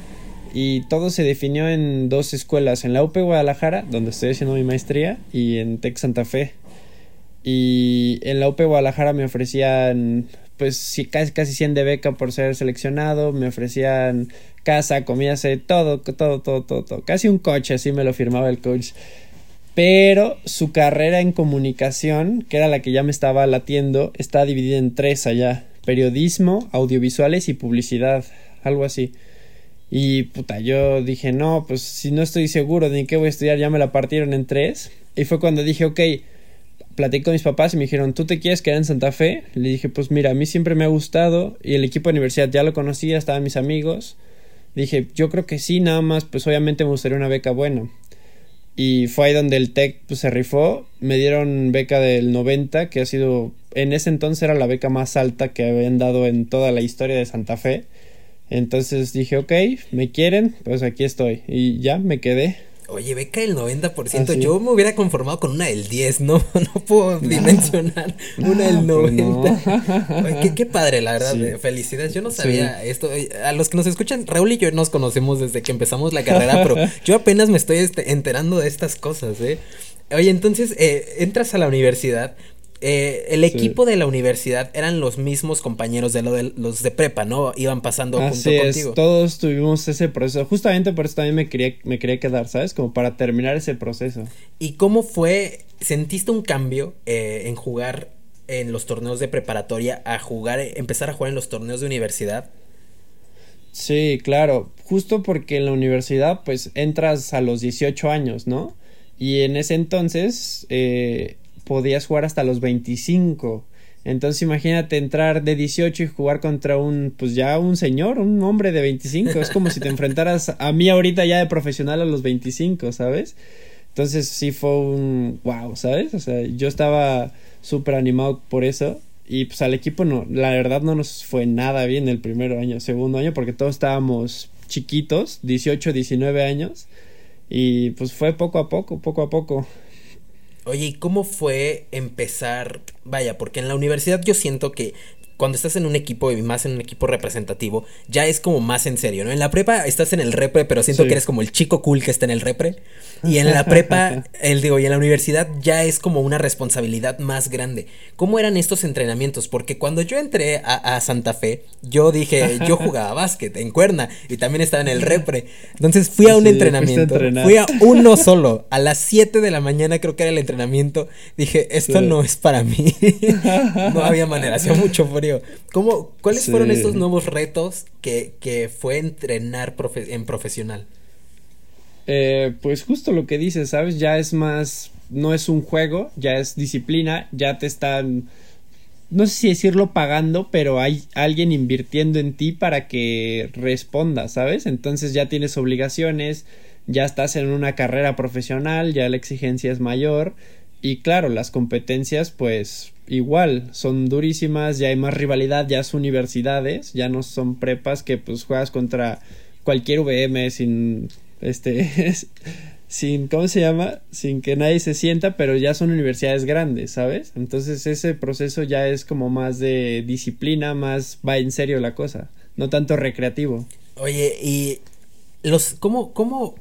Y todo se definió en dos escuelas, en la UP Guadalajara, donde estoy haciendo mi maestría, y en Tec Santa Fe. Y en la UP Guadalajara me ofrecían pues casi, casi 100 de beca por ser seleccionado, me ofrecían casa, comida, todo, todo, todo, todo, todo, casi un coche, así me lo firmaba el coach. Pero su carrera en comunicación, que era la que ya me estaba latiendo, está dividida en tres allá. Periodismo, audiovisuales y publicidad, algo así. Y puta, yo dije, no, pues si no estoy seguro de qué voy a estudiar, ya me la partieron en tres. Y fue cuando dije, ok, platiqué con mis papás y me dijeron, ¿tú te quieres quedar en Santa Fe? Le dije, pues mira, a mí siempre me ha gustado y el equipo de universidad ya lo conocía, estaban mis amigos. Dije, yo creo que sí, nada más, pues obviamente me gustaría una beca buena. Y fue ahí donde el TEC pues, se rifó. Me dieron beca del 90, que ha sido, en ese entonces era la beca más alta que habían dado en toda la historia de Santa Fe. Entonces dije, ok, me quieren, pues aquí estoy. Y ya me quedé. Oye, beca del 90%, yo me hubiera conformado con una del 10, no, no puedo dimensionar una del 90. Pues Oye, qué, padre, la verdad, felicidades. Yo no sabía esto. A los que nos escuchan, Raúl y yo nos conocemos desde que empezamos la carrera, pero yo apenas me estoy este, enterando de estas cosas, ¿eh? Oye, entonces, eh, entras a la universidad, eh, el equipo de la universidad eran los mismos compañeros de, lo de los de prepa, ¿no? Iban pasando Así junto es, Todos tuvimos ese proceso. Justamente por eso también me quería, me quería quedar, ¿sabes? Como para terminar ese proceso. ¿Y cómo fue? ¿Sentiste un cambio eh, en jugar en los torneos de preparatoria a jugar, empezar a jugar en los torneos de universidad? Sí, claro. Justo porque en la universidad, pues entras a los 18 años, ¿no? Y en ese entonces, eh, podías jugar hasta los 25. Entonces imagínate entrar de 18 y jugar contra un, pues ya un señor, un hombre de 25. Es como si te enfrentaras a mí ahorita ya de profesional a los 25, ¿sabes? Entonces sí fue un wow, ¿sabes? O sea, yo estaba súper animado por eso. Y pues al equipo no, la verdad no nos fue nada bien el primer año, segundo año, porque todos estábamos chiquitos, 18, 19 años. Y pues fue poco a poco, poco a poco. Oye, ¿y cómo fue empezar? Vaya, porque en la universidad yo siento que cuando estás en un equipo y más en un equipo representativo, ya es como más en serio, ¿no? En la prepa estás en el repre, pero siento que eres como el chico cool que está en el repre. Y en la prepa, el digo, y en la universidad ya es como una responsabilidad más grande. ¿Cómo eran estos entrenamientos? Porque cuando yo entré a, Santa Fe, yo dije, yo jugaba básquet en cuerna y también estaba en el repre. Entonces fui a un entrenamiento. fui a uno solo. A las 7 de la mañana creo que era el entrenamiento. Dije, esto no es para mí. no había manera, hacía mucho frío. ¿Cómo, ¿Cuáles fueron estos nuevos retos que, fue entrenar en profesional? Eh, pues justo lo que dices, ¿sabes? Ya es más, no es un juego, ya es disciplina, ya te están, no sé si decirlo pagando, pero hay alguien invirtiendo en ti para que respondas, ¿sabes? Entonces ya tienes obligaciones, ya estás en una carrera profesional, ya la exigencia es mayor y claro, las competencias pues igual, son durísimas, ya hay más rivalidad, ya son universidades, ya no son prepas que pues juegas contra cualquier VM sin este sin ¿cómo se llama? sin que nadie se sienta, pero ya son universidades grandes, ¿sabes? Entonces ese proceso ya es como más de disciplina, más va en serio la cosa, no tanto recreativo. Oye, y los cómo cómo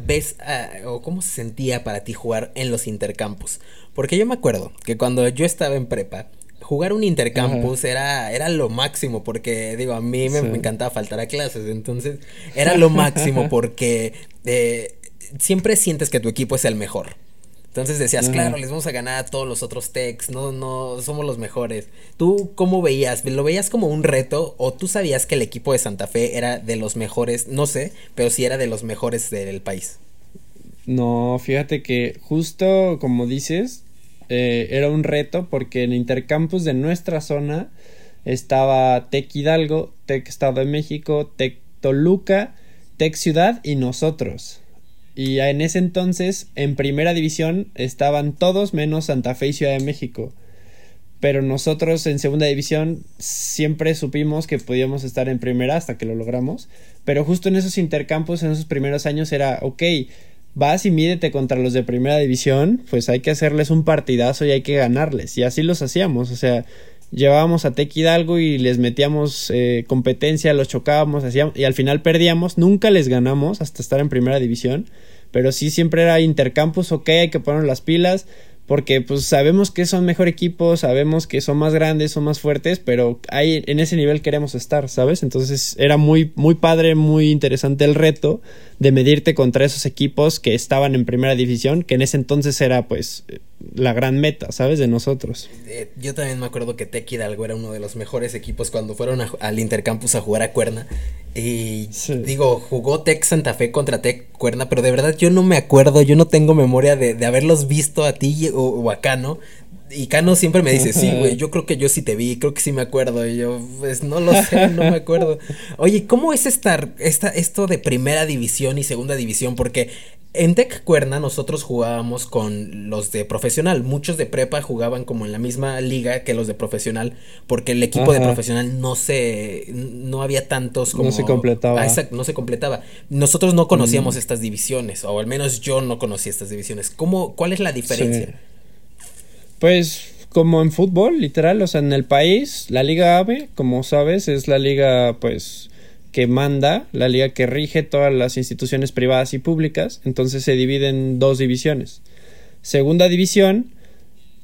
ves o cómo se sentía para ti jugar en los intercampus? Porque yo me acuerdo que cuando yo estaba en prepa, jugar un intercampus era, era lo máximo, porque digo, a mí me, encantaba faltar a clases, entonces era lo máximo porque eh, siempre sientes que tu equipo es el mejor. Entonces decías, claro, les vamos a ganar a todos los otros techs, no, no, somos los mejores. ¿Tú cómo veías? ¿Lo veías como un reto o tú sabías que el equipo de Santa Fe era de los mejores? No sé, pero sí era de los mejores del país. No, fíjate que justo como dices, eh, era un reto porque en Intercampus de nuestra zona estaba Tec Hidalgo, Tec Estado de México, Tec Toluca, Tec Ciudad y nosotros. Y en ese entonces, en primera división, estaban todos menos Santa Fe y Ciudad de México. Pero nosotros en segunda división siempre supimos que podíamos estar en primera hasta que lo logramos. Pero justo en esos intercampos, en esos primeros años, era, ok, vas y mídete contra los de primera división, pues hay que hacerles un partidazo y hay que ganarles. Y así los hacíamos, o sea, llevábamos a Tec Hidalgo y les metíamos eh, competencia, los chocábamos, hacíamos, y al final perdíamos, nunca les ganamos hasta estar en primera división, pero sí siempre era intercampus, ok, hay que poner las pilas, porque pues sabemos que son mejor equipo, sabemos que son más grandes, son más fuertes, pero ahí en ese nivel queremos estar, ¿sabes? Entonces era muy muy padre, muy interesante el reto de medirte contra esos equipos que estaban en primera división, que en ese entonces era pues la gran meta, ¿sabes? De nosotros. Eh, yo también me acuerdo que Tec Hidalgo era uno de los mejores equipos cuando fueron al Intercampus a jugar a Cuerna. Y digo, jugó Tec Santa Fe contra Tec Cuerna, pero de verdad yo no me acuerdo, yo no tengo memoria de, de haberlos visto a ti o, o a Cano y Cano siempre me dice, sí, güey, yo creo que yo sí te vi, creo que sí me acuerdo. Y yo, pues no lo sé, no me acuerdo. Oye, ¿cómo es estar, esta, esto de primera división y segunda división? Porque en Tec Cuerna nosotros jugábamos con los de profesional. Muchos de prepa jugaban como en la misma liga que los de profesional, porque el equipo de profesional no se, no había tantos como... No se completaba. Ah, no se completaba. Nosotros no conocíamos mm. estas divisiones, o al menos yo no conocía estas divisiones. ¿Cómo, ¿Cuál es la diferencia? Pues como en fútbol, literal, o sea, en el país, la Liga AVE, como sabes, es la liga pues que manda, la liga que rige todas las instituciones privadas y públicas, entonces se divide en dos divisiones. Segunda división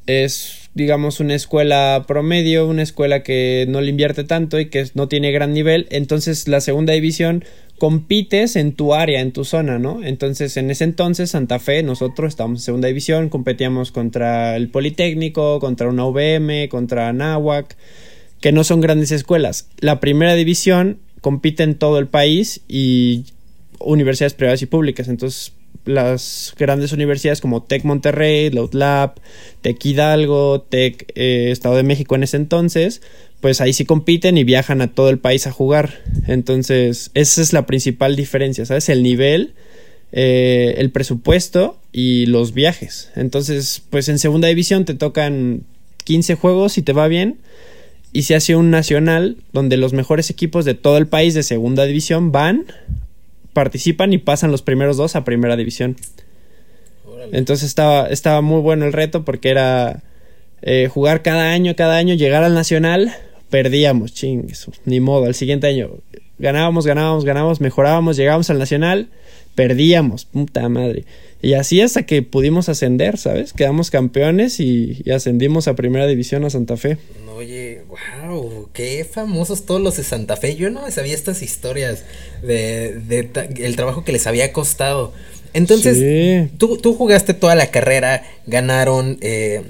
es, digamos, una escuela promedio, una escuela que no le invierte tanto y que no tiene gran nivel, entonces la segunda división compites en tu área, en tu zona, ¿no? Entonces, en ese entonces, Santa Fe, nosotros estábamos en segunda división, competíamos contra el Politécnico, contra una UVM, contra Anáhuac, que no son grandes escuelas. La primera división compite en todo el país y universidades privadas y públicas. Entonces, las grandes universidades como Tec Monterrey, Loud Lab, Tec Hidalgo, Tec eh, Estado de México en ese entonces, pues ahí sí compiten y viajan a todo el país a jugar. Entonces, esa es la principal diferencia, ¿sabes? El nivel, eh, el presupuesto y los viajes. Entonces, pues en segunda división te tocan 15 juegos y te va bien. Y se hace un nacional donde los mejores equipos de todo el país de segunda división van, participan y pasan los primeros dos a primera división. Entonces estaba, estaba muy bueno el reto porque era eh, jugar cada año, cada año, llegar al nacional, perdíamos, ching, ni modo, al siguiente año ganábamos, ganábamos, ganábamos, mejorábamos, llegábamos al nacional, perdíamos, puta madre. Y así hasta que pudimos ascender, ¿sabes? Quedamos campeones y, ascendimos a primera división a Santa Fe. Oye, wow, qué famosos todos los de Santa Fe. Yo no sabía estas historias de, de el trabajo que les había costado. Entonces, tú, tú, jugaste toda la carrera, ganaron. Eh,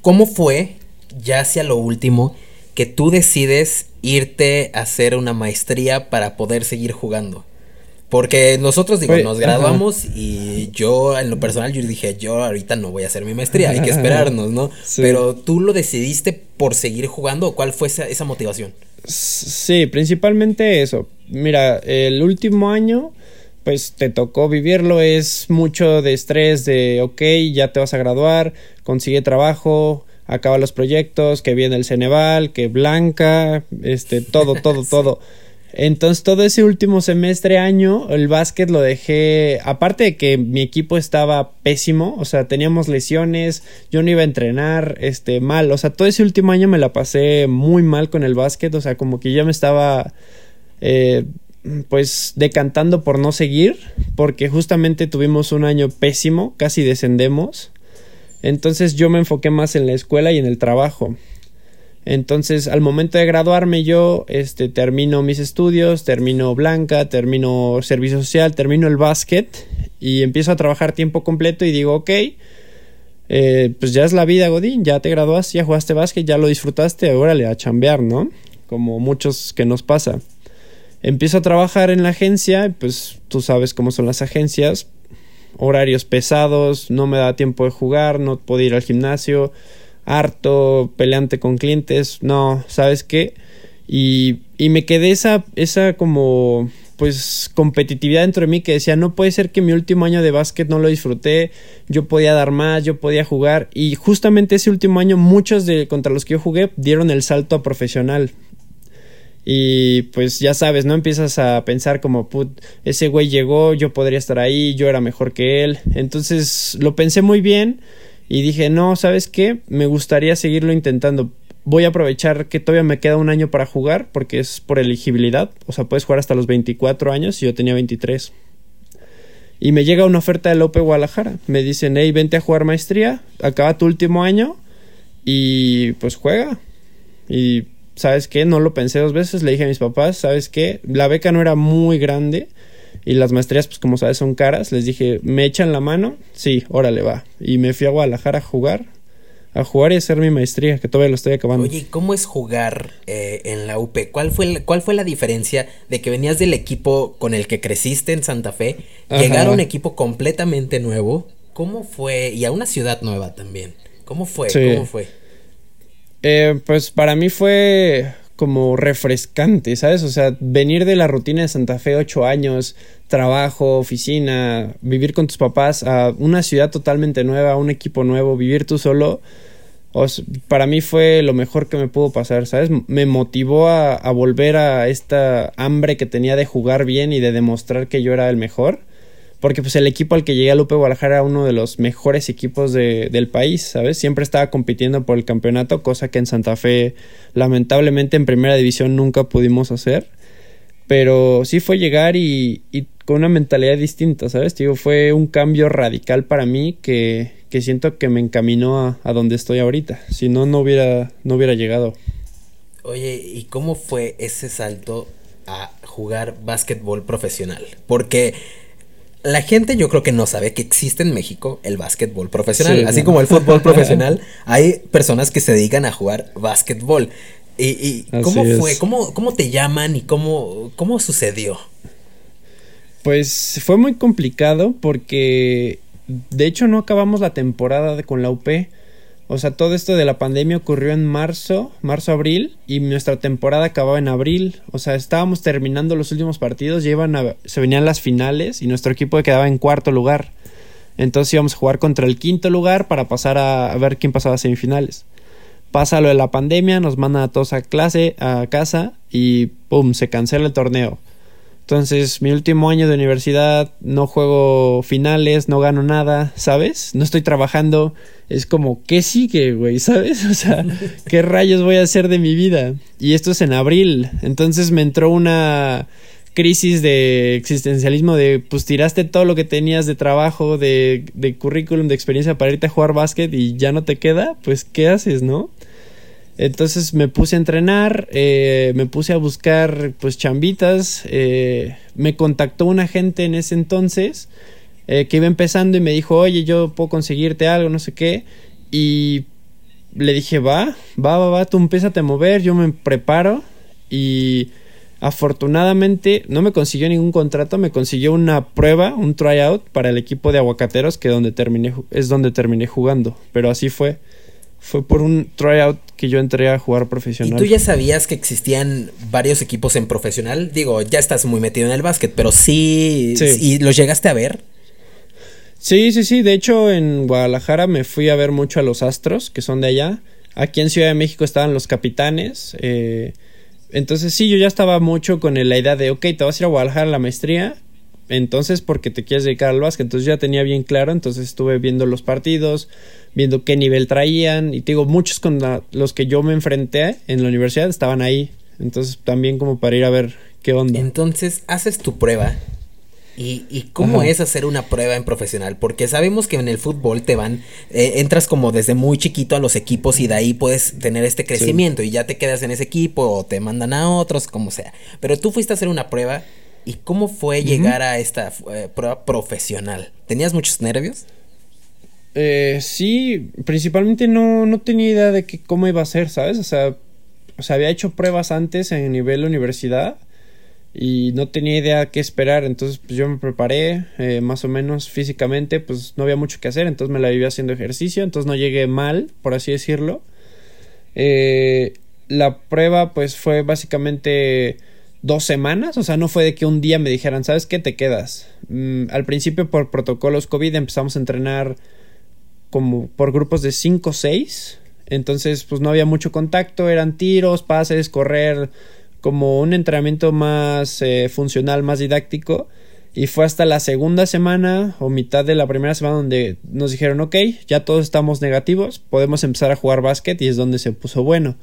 ¿Cómo fue, ya hacia lo último, que tú decides irte a hacer una maestría para poder seguir jugando. Porque nosotros, digo, nos graduamos y yo, en lo personal, yo dije, yo ahorita no voy a hacer mi maestría, hay que esperarnos, ¿no? Pero tú lo decidiste por seguir jugando, ¿o cuál fue esa, esa motivación? Sí, principalmente eso. Mira, el último año, pues te tocó vivirlo, es mucho de estrés, de, ok, ya te vas a graduar, consigue trabajo, acaba los proyectos, que viene el Ceneval, que Blanca, este, todo, todo, todo. Entonces todo ese último semestre año el básquet lo dejé, aparte de que mi equipo estaba pésimo, o sea, teníamos lesiones, yo no iba a entrenar, este, mal, o sea, todo ese último año me la pasé muy mal con el básquet, o sea, como que ya me estaba, eh, pues, decantando por no seguir, porque justamente tuvimos un año pésimo, casi descendemos. Entonces yo me enfoqué más en la escuela y en el trabajo. Entonces, al momento de graduarme yo, este, termino mis estudios, termino Blanca, termino servicio social, termino el básquet y empiezo a trabajar tiempo completo y digo, ok, eh, pues ya es la vida, Godín, ya te graduaste, ya jugaste básquet, ya lo disfrutaste, órale, a chambear, ¿no? Como muchos que nos pasa. Empiezo a trabajar en la agencia, pues tú sabes cómo son las agencias, horarios pesados, no me da tiempo de jugar, no puedo ir al gimnasio, harto, peleante con clientes, no, ¿sabes qué? Y, y me quedé esa, esa como pues competitividad dentro de mí que decía, no puede ser que mi último año de básquet no lo disfruté, yo podía dar más, yo podía jugar y justamente ese último año muchos de contra los que yo jugué dieron el salto a profesional. Y pues ya sabes, ¿no? Empiezas a pensar como, put, ese güey llegó, yo podría estar ahí, yo era mejor que él. Entonces lo pensé muy bien y dije, no, ¿sabes qué? Me gustaría seguirlo intentando. Voy a aprovechar que todavía me queda un año para jugar porque es por elegibilidad. O sea, puedes jugar hasta los 24 años y yo tenía 23. Y me llega una oferta de Lope Guadalajara. Me dicen, hey, vente a jugar maestría, acaba tu último año y pues juega. Y ¿sabes qué? No lo pensé dos veces, le dije a mis papás, ¿sabes qué? La beca no era muy grande y las maestrías, pues como sabes, son caras. Les dije, ¿me echan la mano? Sí, órale, va. Y me fui a Guadalajara a jugar, a jugar y hacer mi maestría, que todavía lo estoy acabando. Oye, ¿cómo es jugar eh, en la UP? ¿Cuál fue, la, ¿Cuál fue la diferencia de que venías del equipo con el que creciste en Santa Fe, llegar a un equipo completamente nuevo? ¿Cómo fue? Y a una ciudad nueva también. ¿Cómo fue? ¿Cómo fue? Eh, pues para mí fue como refrescante, ¿sabes? O sea, venir de la rutina de Santa Fe, ocho años, trabajo, oficina, vivir con tus papás a una ciudad totalmente nueva, un equipo nuevo, vivir tú solo, para mí fue lo mejor que me pudo pasar, ¿sabes? Me motivó a, a volver a esta hambre que tenía de jugar bien y de demostrar que yo era el mejor porque pues el equipo al que llegué a Lupe Guadalajara era uno de los mejores equipos de, del país, ¿sabes? Siempre estaba compitiendo por el campeonato, cosa que en Santa Fe lamentablemente en primera división nunca pudimos hacer. Pero sí fue llegar y, y con una mentalidad distinta, ¿sabes? Digo, fue un cambio radical para mí que, que siento que me encaminó a, a, donde estoy ahorita. Si no, no hubiera, no hubiera llegado. Oye, ¿y cómo fue ese salto a jugar básquetbol profesional? Porque la gente yo creo que no sabe que existe en México el básquetbol profesional. Así como el fútbol profesional, hay personas que se dedican a jugar básquetbol. ¿Y, cómo fue? ¿Cómo, ¿Cómo, te llaman y cómo, cómo sucedió? Pues fue muy complicado porque de hecho no acabamos la temporada con la UP. O sea, todo esto de la pandemia ocurrió en marzo, marzo-abril, y nuestra temporada acababa en abril. O sea, estábamos terminando los últimos partidos, llevan se venían las finales y nuestro equipo quedaba en cuarto lugar. Entonces íbamos a jugar contra el quinto lugar para pasar a, a ver quién pasaba a semifinales. Pasa lo de la pandemia, nos mandan a todos a clase, a casa, y ¡pum! se cancela el torneo. Entonces, mi último año de universidad, no juego finales, no gano nada, ¿sabes? No estoy trabajando. Es como, ¿qué sigue, güey? ¿Sabes? O sea, ¿qué rayos voy a hacer de mi vida? Y esto es en abril. Entonces me entró una crisis de existencialismo de, pues tiraste todo lo que tenías de trabajo, de, de currículum, de experiencia para irte a jugar básquet y ya no te queda, pues, ¿qué haces, no? Entonces me puse a entrenar, eh, me puse a buscar pues chambitas, eh, me contactó una gente en ese entonces eh, que iba empezando y me dijo, oye, yo puedo conseguirte algo, no sé qué, y le dije, va, va, va, va, tú empiezas a mover, yo me preparo y afortunadamente no me consiguió ningún contrato, me consiguió una prueba, un tryout para el equipo de aguacateros que donde es donde terminé jugando, pero así fue fue por un tryout que yo entré a jugar profesional. ¿Y tú ya sabías que existían varios equipos en profesional? Digo, ya estás muy metido en el básquet, pero sí, sí. ¿Y los llegaste a ver? Sí, sí, sí. De hecho, en Guadalajara me fui a ver mucho a los Astros, que son de allá. Aquí en Ciudad de México estaban los Capitanes. Eh, entonces sí, yo ya estaba mucho con la idea de, ok, te vas a ir a Guadalajara a la maestría entonces porque te quieres dedicar al básquet. Entonces ya tenía bien claro, entonces estuve viendo los partidos, viendo qué nivel traían y te digo, muchos con los que yo me enfrenté en la universidad estaban ahí. Entonces también como para ir a ver qué onda. Entonces haces tu prueba. ¿Y, y cómo Ajá. es hacer una prueba en profesional? Porque sabemos que en el fútbol te van, eh, entras como desde muy chiquito a los equipos y de ahí puedes tener este crecimiento sí. y ya te quedas en ese equipo o te mandan a otros, como sea. Pero tú fuiste a hacer una prueba ¿Y cómo fue llegar uh -huh. a esta eh, prueba profesional? ¿Tenías muchos nervios? Eh, sí, principalmente no, no tenía idea de que, cómo iba a ser, ¿sabes? O sea, o sea, había hecho pruebas antes en nivel universidad y no tenía idea qué esperar, entonces pues yo me preparé eh, más o menos físicamente, pues no había mucho que hacer, entonces me la vivía haciendo ejercicio, entonces no llegué mal, por así decirlo. Eh, la prueba pues fue básicamente dos semanas, o sea, no fue de que un día me dijeran, ¿sabes qué? Te quedas. Mm, al principio por protocolos COVID empezamos a entrenar como por grupos de 5 o 6, entonces pues no había mucho contacto, eran tiros, pases, correr, como un entrenamiento más eh, funcional, más didáctico. Y fue hasta la segunda semana o mitad de la primera semana donde nos dijeron, ok, ya todos estamos negativos, podemos empezar a jugar básquet y es donde se puso bueno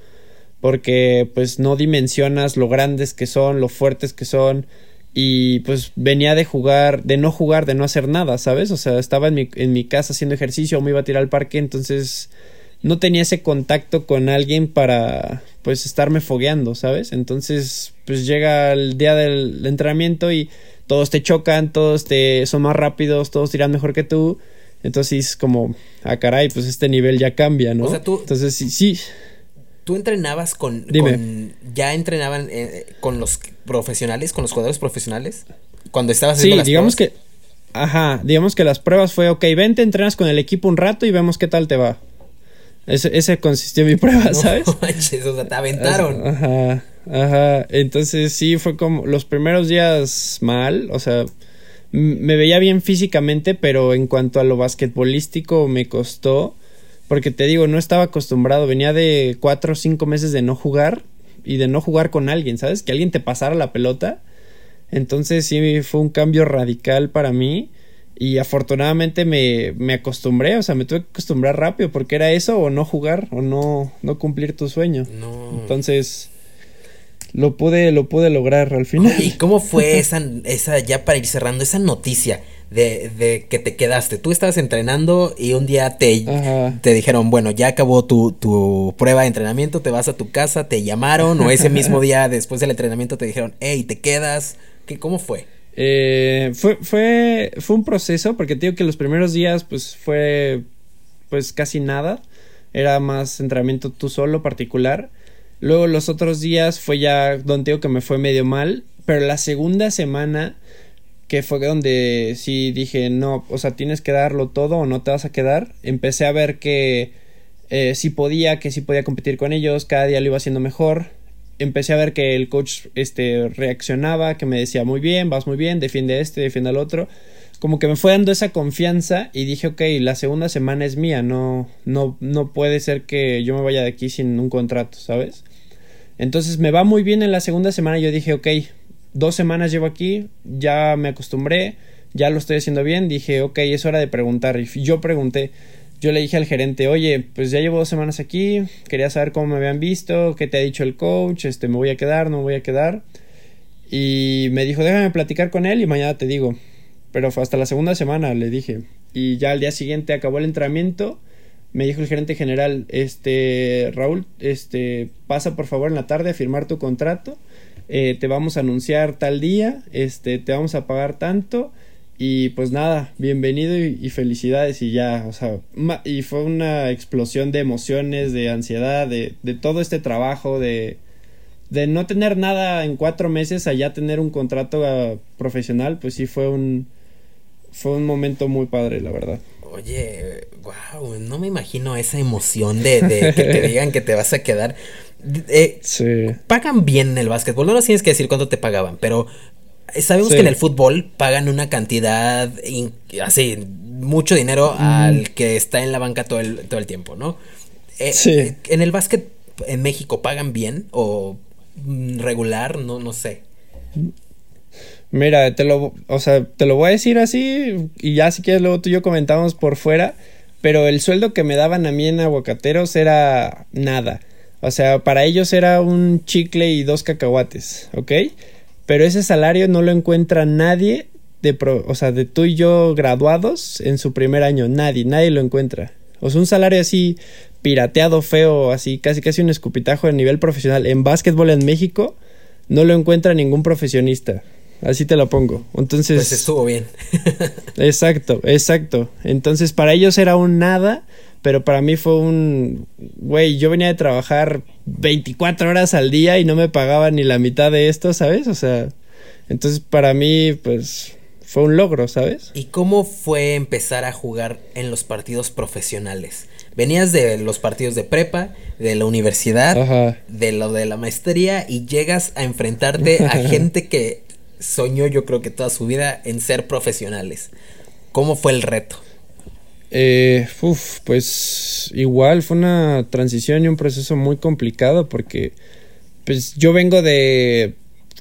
porque pues no dimensionas lo grandes que son, lo fuertes que son y pues venía de jugar, de no jugar, de no hacer nada, ¿sabes? O sea, estaba en mi, en mi casa haciendo ejercicio me iba a tirar al parque, entonces no tenía ese contacto con alguien para pues estarme fogueando, ¿sabes? Entonces pues llega el día del entrenamiento y todos te chocan, todos te son más rápidos, todos tiran mejor que tú. Entonces es como, ah caray, pues este nivel ya cambia, ¿no? O sea, tú- Entonces sí, sí. ¿Tú entrenabas con, Dime. con- ya entrenaban eh, con los profesionales, con los jugadores profesionales? Cuando estabas Sí, haciendo las digamos pruebas? que ajá, digamos que las pruebas fue, ok, vente, entrenas con el equipo un rato y vemos qué tal te va. Ese, ese consistió en mi prueba, No ¿sabes? manches, o sea, te aventaron. Ajá, ajá. Entonces sí, fue como los primeros días mal, o sea, me veía bien físicamente, pero en cuanto a lo basquetbolístico me costó, porque te digo, no estaba acostumbrado, venía de cuatro o cinco meses de no jugar y de no jugar con alguien, ¿sabes? Que alguien te pasara la pelota. Entonces sí fue un cambio radical para mí. Y afortunadamente me, me acostumbré, o sea, me tuve que acostumbrar rápido porque era eso o no jugar o no, no cumplir tu sueño. No. Entonces, lo pude, lo pude lograr al final. ¿Y cómo fue esa, esa, ya para ir cerrando, esa noticia de, de que te quedaste? Tú estabas entrenando y un día te, Ajá. te dijeron, bueno, ya acabó tu, tu prueba de entrenamiento, te vas a tu casa, te llamaron, o ese mismo día después del entrenamiento te dijeron, hey, te quedas. ¿Qué, ¿Cómo fue? Eh, fue, fue, fue un proceso, porque te digo que los primeros días, pues, fue, pues, casi nada. Era más entrenamiento tú solo, particular. Luego los otros días fue ya donde digo que me fue medio mal. Pero la segunda semana, que fue donde sí dije, no, o sea, tienes que darlo todo o no te vas a quedar. Empecé a ver que eh, sí podía, que sí podía competir con ellos, cada día lo iba haciendo mejor. Empecé a ver que el coach este, reaccionaba, que me decía muy bien, vas muy bien, defiende este, defiende al otro. Como que me fue dando esa confianza y dije, ok, la segunda semana es mía, no, no, no puede ser que yo me vaya de aquí sin un contrato, ¿sabes? Entonces me va muy bien en la segunda semana. Yo dije, ok, dos semanas llevo aquí, ya me acostumbré, ya lo estoy haciendo bien. Dije, ok, es hora de preguntar. Y yo pregunté, yo le dije al gerente, oye, pues ya llevo dos semanas aquí, quería saber cómo me habían visto, qué te ha dicho el coach, este, me voy a quedar, no me voy a quedar. Y me dijo, déjame platicar con él y mañana te digo. Pero hasta la segunda semana, le dije. Y ya al día siguiente acabó el entrenamiento. Me dijo el gerente general, este, Raúl, este, pasa por favor en la tarde a firmar tu contrato. Eh, te vamos a anunciar tal día, este, te vamos a pagar tanto. Y pues nada, bienvenido y, y felicidades y ya, o sea, y fue una explosión de emociones, de ansiedad, de, de todo este trabajo, de, de no tener nada en cuatro meses allá tener un contrato ah, profesional, pues sí fue un, fue un momento muy padre, la verdad. Oye, wow, no me imagino esa emoción de, de que te digan que te vas a quedar. Eh, Sí. pagan bien en el básquetbol, no nos tienes que decir cuánto te pagaban, pero eh, sabemos Sí. que en el fútbol pagan una cantidad así, mucho dinero al que está en la banca todo el, todo el tiempo, ¿no? Eh, Sí. En el básquet en México pagan bien o mm, regular, no, no sé. Mira, te lo, o sea, te lo voy a decir así y ya si quieres luego tú y yo comentamos por fuera, pero el sueldo que me daban a mí en aguacateros era nada. O sea, para ellos era un chicle y dos cacahuates, ¿ok? Pero ese salario no lo encuentra nadie de, pro- o sea, de tú y yo graduados en su primer año, nadie, nadie lo encuentra. O sea, un salario así pirateado, feo, así casi casi un escupitajo a nivel profesional en básquetbol en México, no lo encuentra ningún profesionista. Así te lo pongo. Entonces, Pues estuvo bien. exacto, exacto. Entonces, para ellos era un nada, pero para mí fue un güey, yo venía de trabajar 24 horas al día y no me pagaban ni la mitad de esto, ¿sabes? O sea, entonces para mí pues fue un logro, ¿sabes? ¿Y cómo fue empezar a jugar en los partidos profesionales? Venías de los partidos de prepa, de la universidad, Ajá. de lo de la maestría y llegas a enfrentarte a gente que soñó yo creo que toda su vida en ser profesionales. ¿Cómo fue el reto? Eh, pues igual fue una transición y un proceso muy complicado porque pues yo vengo de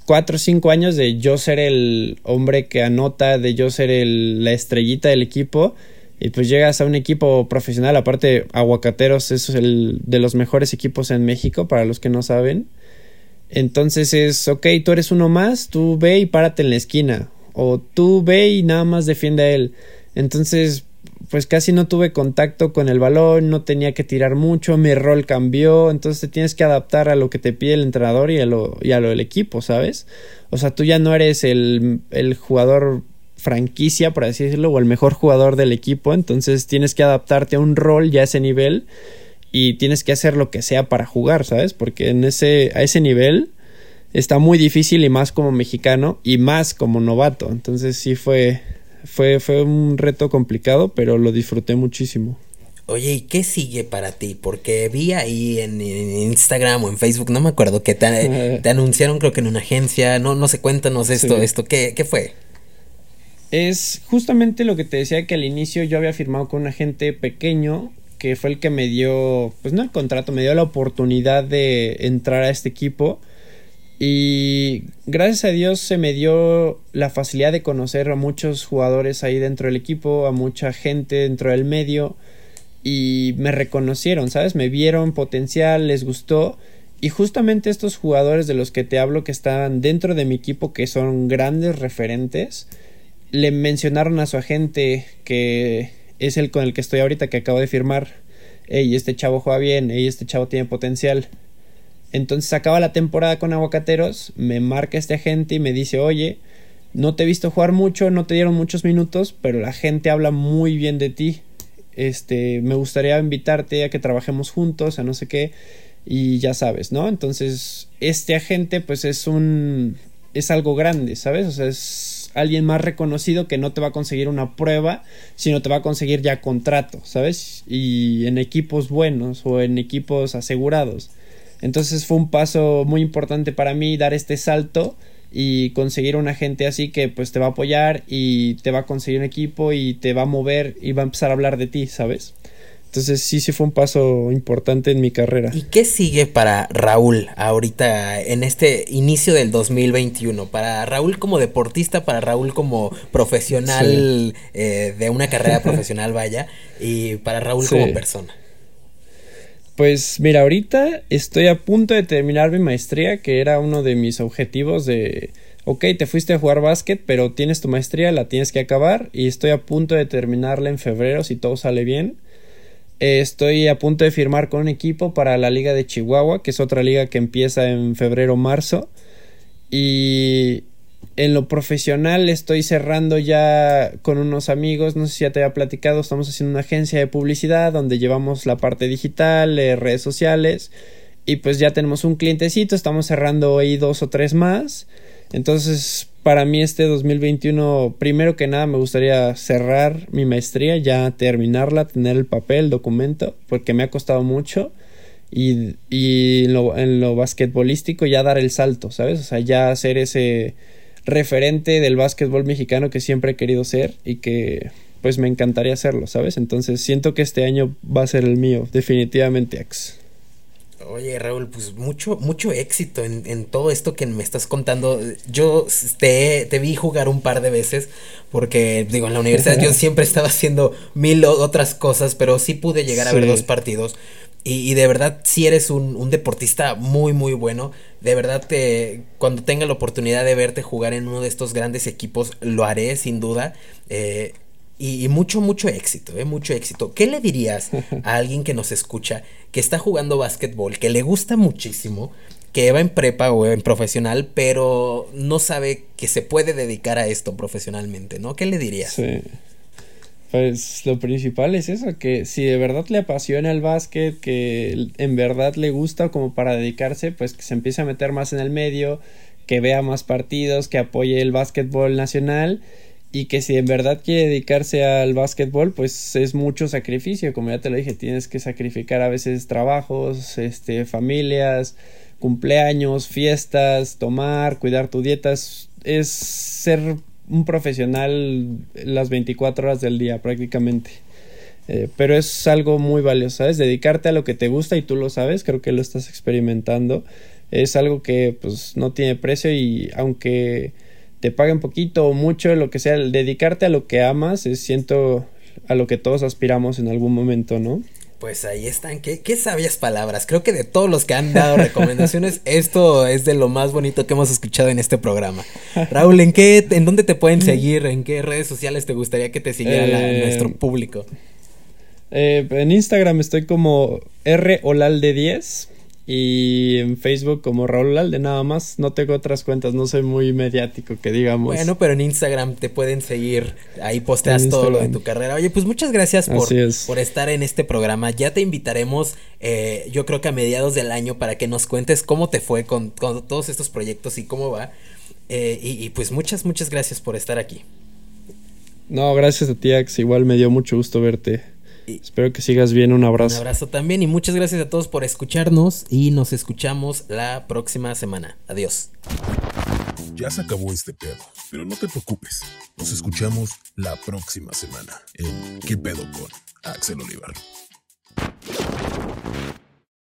cuatro o cinco años de yo ser el hombre que anota, de yo ser el, la estrellita del equipo y pues llegas a un equipo profesional, aparte Aguacateros es el de los mejores equipos en México para los que no saben Entonces es, ok, tú eres uno más, tú ve y párate en la esquina. O tú ve y nada más defiende a él. Entonces, pues casi no tuve contacto con el balón, no tenía que tirar mucho, mi rol cambió, entonces te tienes que adaptar a lo que te pide el entrenador y a lo, y a lo del equipo, ¿sabes? O sea, tú ya no eres el, el jugador franquicia, por decirlo, o el mejor jugador del equipo, entonces tienes que adaptarte a un rol ya a ese nivel y tienes que hacer lo que sea para jugar, ¿sabes? Porque en ese, a ese nivel está muy difícil y más como mexicano y más como novato, entonces sí fue, fue, fue un reto complicado, pero lo disfruté muchísimo. Oye, ¿y qué sigue para ti? Porque vi ahí en, Instagram o en Facebook, no me acuerdo, que te, te, anunciaron creo que en una agencia, no, no sé, cuéntanos esto, esto, ¿qué, ¿qué fue? Es justamente lo que te decía que al inicio yo había firmado con un agente pequeño que fue el que me dio, pues no el contrato, me dio la oportunidad de entrar a este equipo y gracias a Dios se me dio la facilidad de conocer a muchos jugadores ahí dentro del equipo, a mucha gente dentro del medio y me reconocieron, ¿sabes? Me vieron potencial, les gustó. Y justamente estos jugadores de los que te hablo que estaban dentro de mi equipo que son grandes referentes, le mencionaron a su agente que es el con el que estoy ahorita que acabo de firmar, hey, este chavo juega bien, hey, este chavo tiene potencial entonces acaba la temporada con Aguacateros, me marca este agente y me dice, oye, no te he visto jugar mucho, no te dieron muchos minutos, pero la gente habla muy bien de ti. Este, me gustaría invitarte a que trabajemos juntos, a no sé qué, y ya sabes, ¿no? Entonces, este agente, pues es un. es algo grande, ¿sabes? O sea, es alguien más reconocido que no te va a conseguir una prueba, sino te va a conseguir ya contrato, ¿sabes? Y en equipos buenos o en equipos asegurados. Entonces fue un paso muy importante para mí dar este salto y conseguir una gente así que pues te va a apoyar y te va a conseguir un equipo y te va a mover y va a empezar a hablar de ti, ¿sabes? Entonces sí, sí fue un paso importante en mi carrera. ¿Y qué sigue para Raúl ahorita en este inicio del 2021? Para Raúl como deportista, para Raúl como profesional eh, de una carrera profesional, vaya, y para Raúl como persona. Pues mira, ahorita estoy a punto de terminar mi maestría, que era uno de mis objetivos de, ok, te fuiste a jugar básquet, pero tienes tu maestría, la tienes que acabar y estoy a punto de terminarla en febrero si todo sale bien. estoy a punto de firmar con un equipo para la Liga de Chihuahua, que es otra liga que empieza en febrero-marzo. Y en lo profesional estoy cerrando ya con unos amigos, no sé si ya te había platicado, estamos haciendo una agencia de publicidad donde llevamos la parte digital, eh, redes sociales y pues ya tenemos un clientecito, estamos cerrando ahí dos o tres más. Entonces, para mí este 2021, primero que nada me gustaría cerrar mi maestría, ya terminarla, tener el papel, el documento, porque me ha costado mucho. Y, y en, lo, en lo basquetbolístico ya dar el salto, ¿sabes? O sea, ya hacer ese referente del básquetbol mexicano que siempre he querido ser y que pues me encantaría hacerlo, ¿sabes? Entonces siento que este año va a ser el mío, definitivamente, Ax. Oye, Raúl, pues mucho, mucho éxito en, todo esto que me estás contando. Yo te, te, vi jugar un par de veces, porque digo, en la universidad yo siempre estaba haciendo mil otras cosas, pero sí pude llegar a ver dos partidos. Y, de verdad, si eres un, deportista muy, muy bueno. De verdad, te, cuando tenga la oportunidad de verte jugar en uno de estos grandes equipos, lo haré sin duda. Eh, y, mucho, mucho éxito, eh, mucho éxito. ¿Qué le dirías a alguien que nos escucha, que está jugando básquetbol, que le gusta muchísimo, que va en prepa o en profesional, pero no sabe que se puede dedicar a esto profesionalmente, ¿no? ¿Qué le dirías? Sí. Pues lo principal es eso, que si de verdad le apasiona el básquet, que en verdad le gusta como para dedicarse, pues que se empiece a meter más en el medio, que vea más partidos, que apoye el básquetbol nacional y que si en verdad quiere dedicarse al básquetbol, pues es mucho sacrificio, como ya te lo dije, tienes que sacrificar a veces trabajos, este, familias, cumpleaños, fiestas, tomar, cuidar tu dieta, es ser un profesional las 24 horas del día prácticamente. Eh, pero es algo muy valioso, ¿sabes? Dedicarte a lo que te gusta y tú lo sabes, creo que lo estás experimentando. Es algo que pues no tiene precio y aunque te paguen poquito o mucho, lo que sea, dedicarte a lo que amas, es siento a lo que todos aspiramos en algún momento, ¿no? Pues ahí están, qué, qué sabias palabras. Creo que de todos los que han dado recomendaciones, esto es de lo más bonito que hemos escuchado en este programa. Raúl, ¿en qué, en dónde te pueden seguir? ¿En qué redes sociales te gustaría que te siguiera Eh, nuestro público? Eh, en Instagram estoy como rolalde10 y en Facebook como Raúl Olalde nada más. No tengo otras cuentas, no soy muy mediático que digamos. Bueno, pero en Instagram te pueden seguir. Ahí posteas todo lo de tu carrera. Oye, pues muchas gracias por, es. por estar en este programa. Ya te invitaremos, eh, yo creo que a mediados del año, para que nos cuentes cómo te fue con, con todos estos proyectos y cómo va. Eh, y, y pues muchas, muchas gracias por estar aquí. No, gracias a ti, Ax. Igual me dio mucho gusto verte. Espero que sigas bien. Un abrazo. Un abrazo también y muchas gracias a todos por escucharnos y nos escuchamos la próxima semana. Adiós. Ya se acabó este pedo, pero no te preocupes. Nos escuchamos la próxima semana en ¿Qué pedo con Axel Olivar?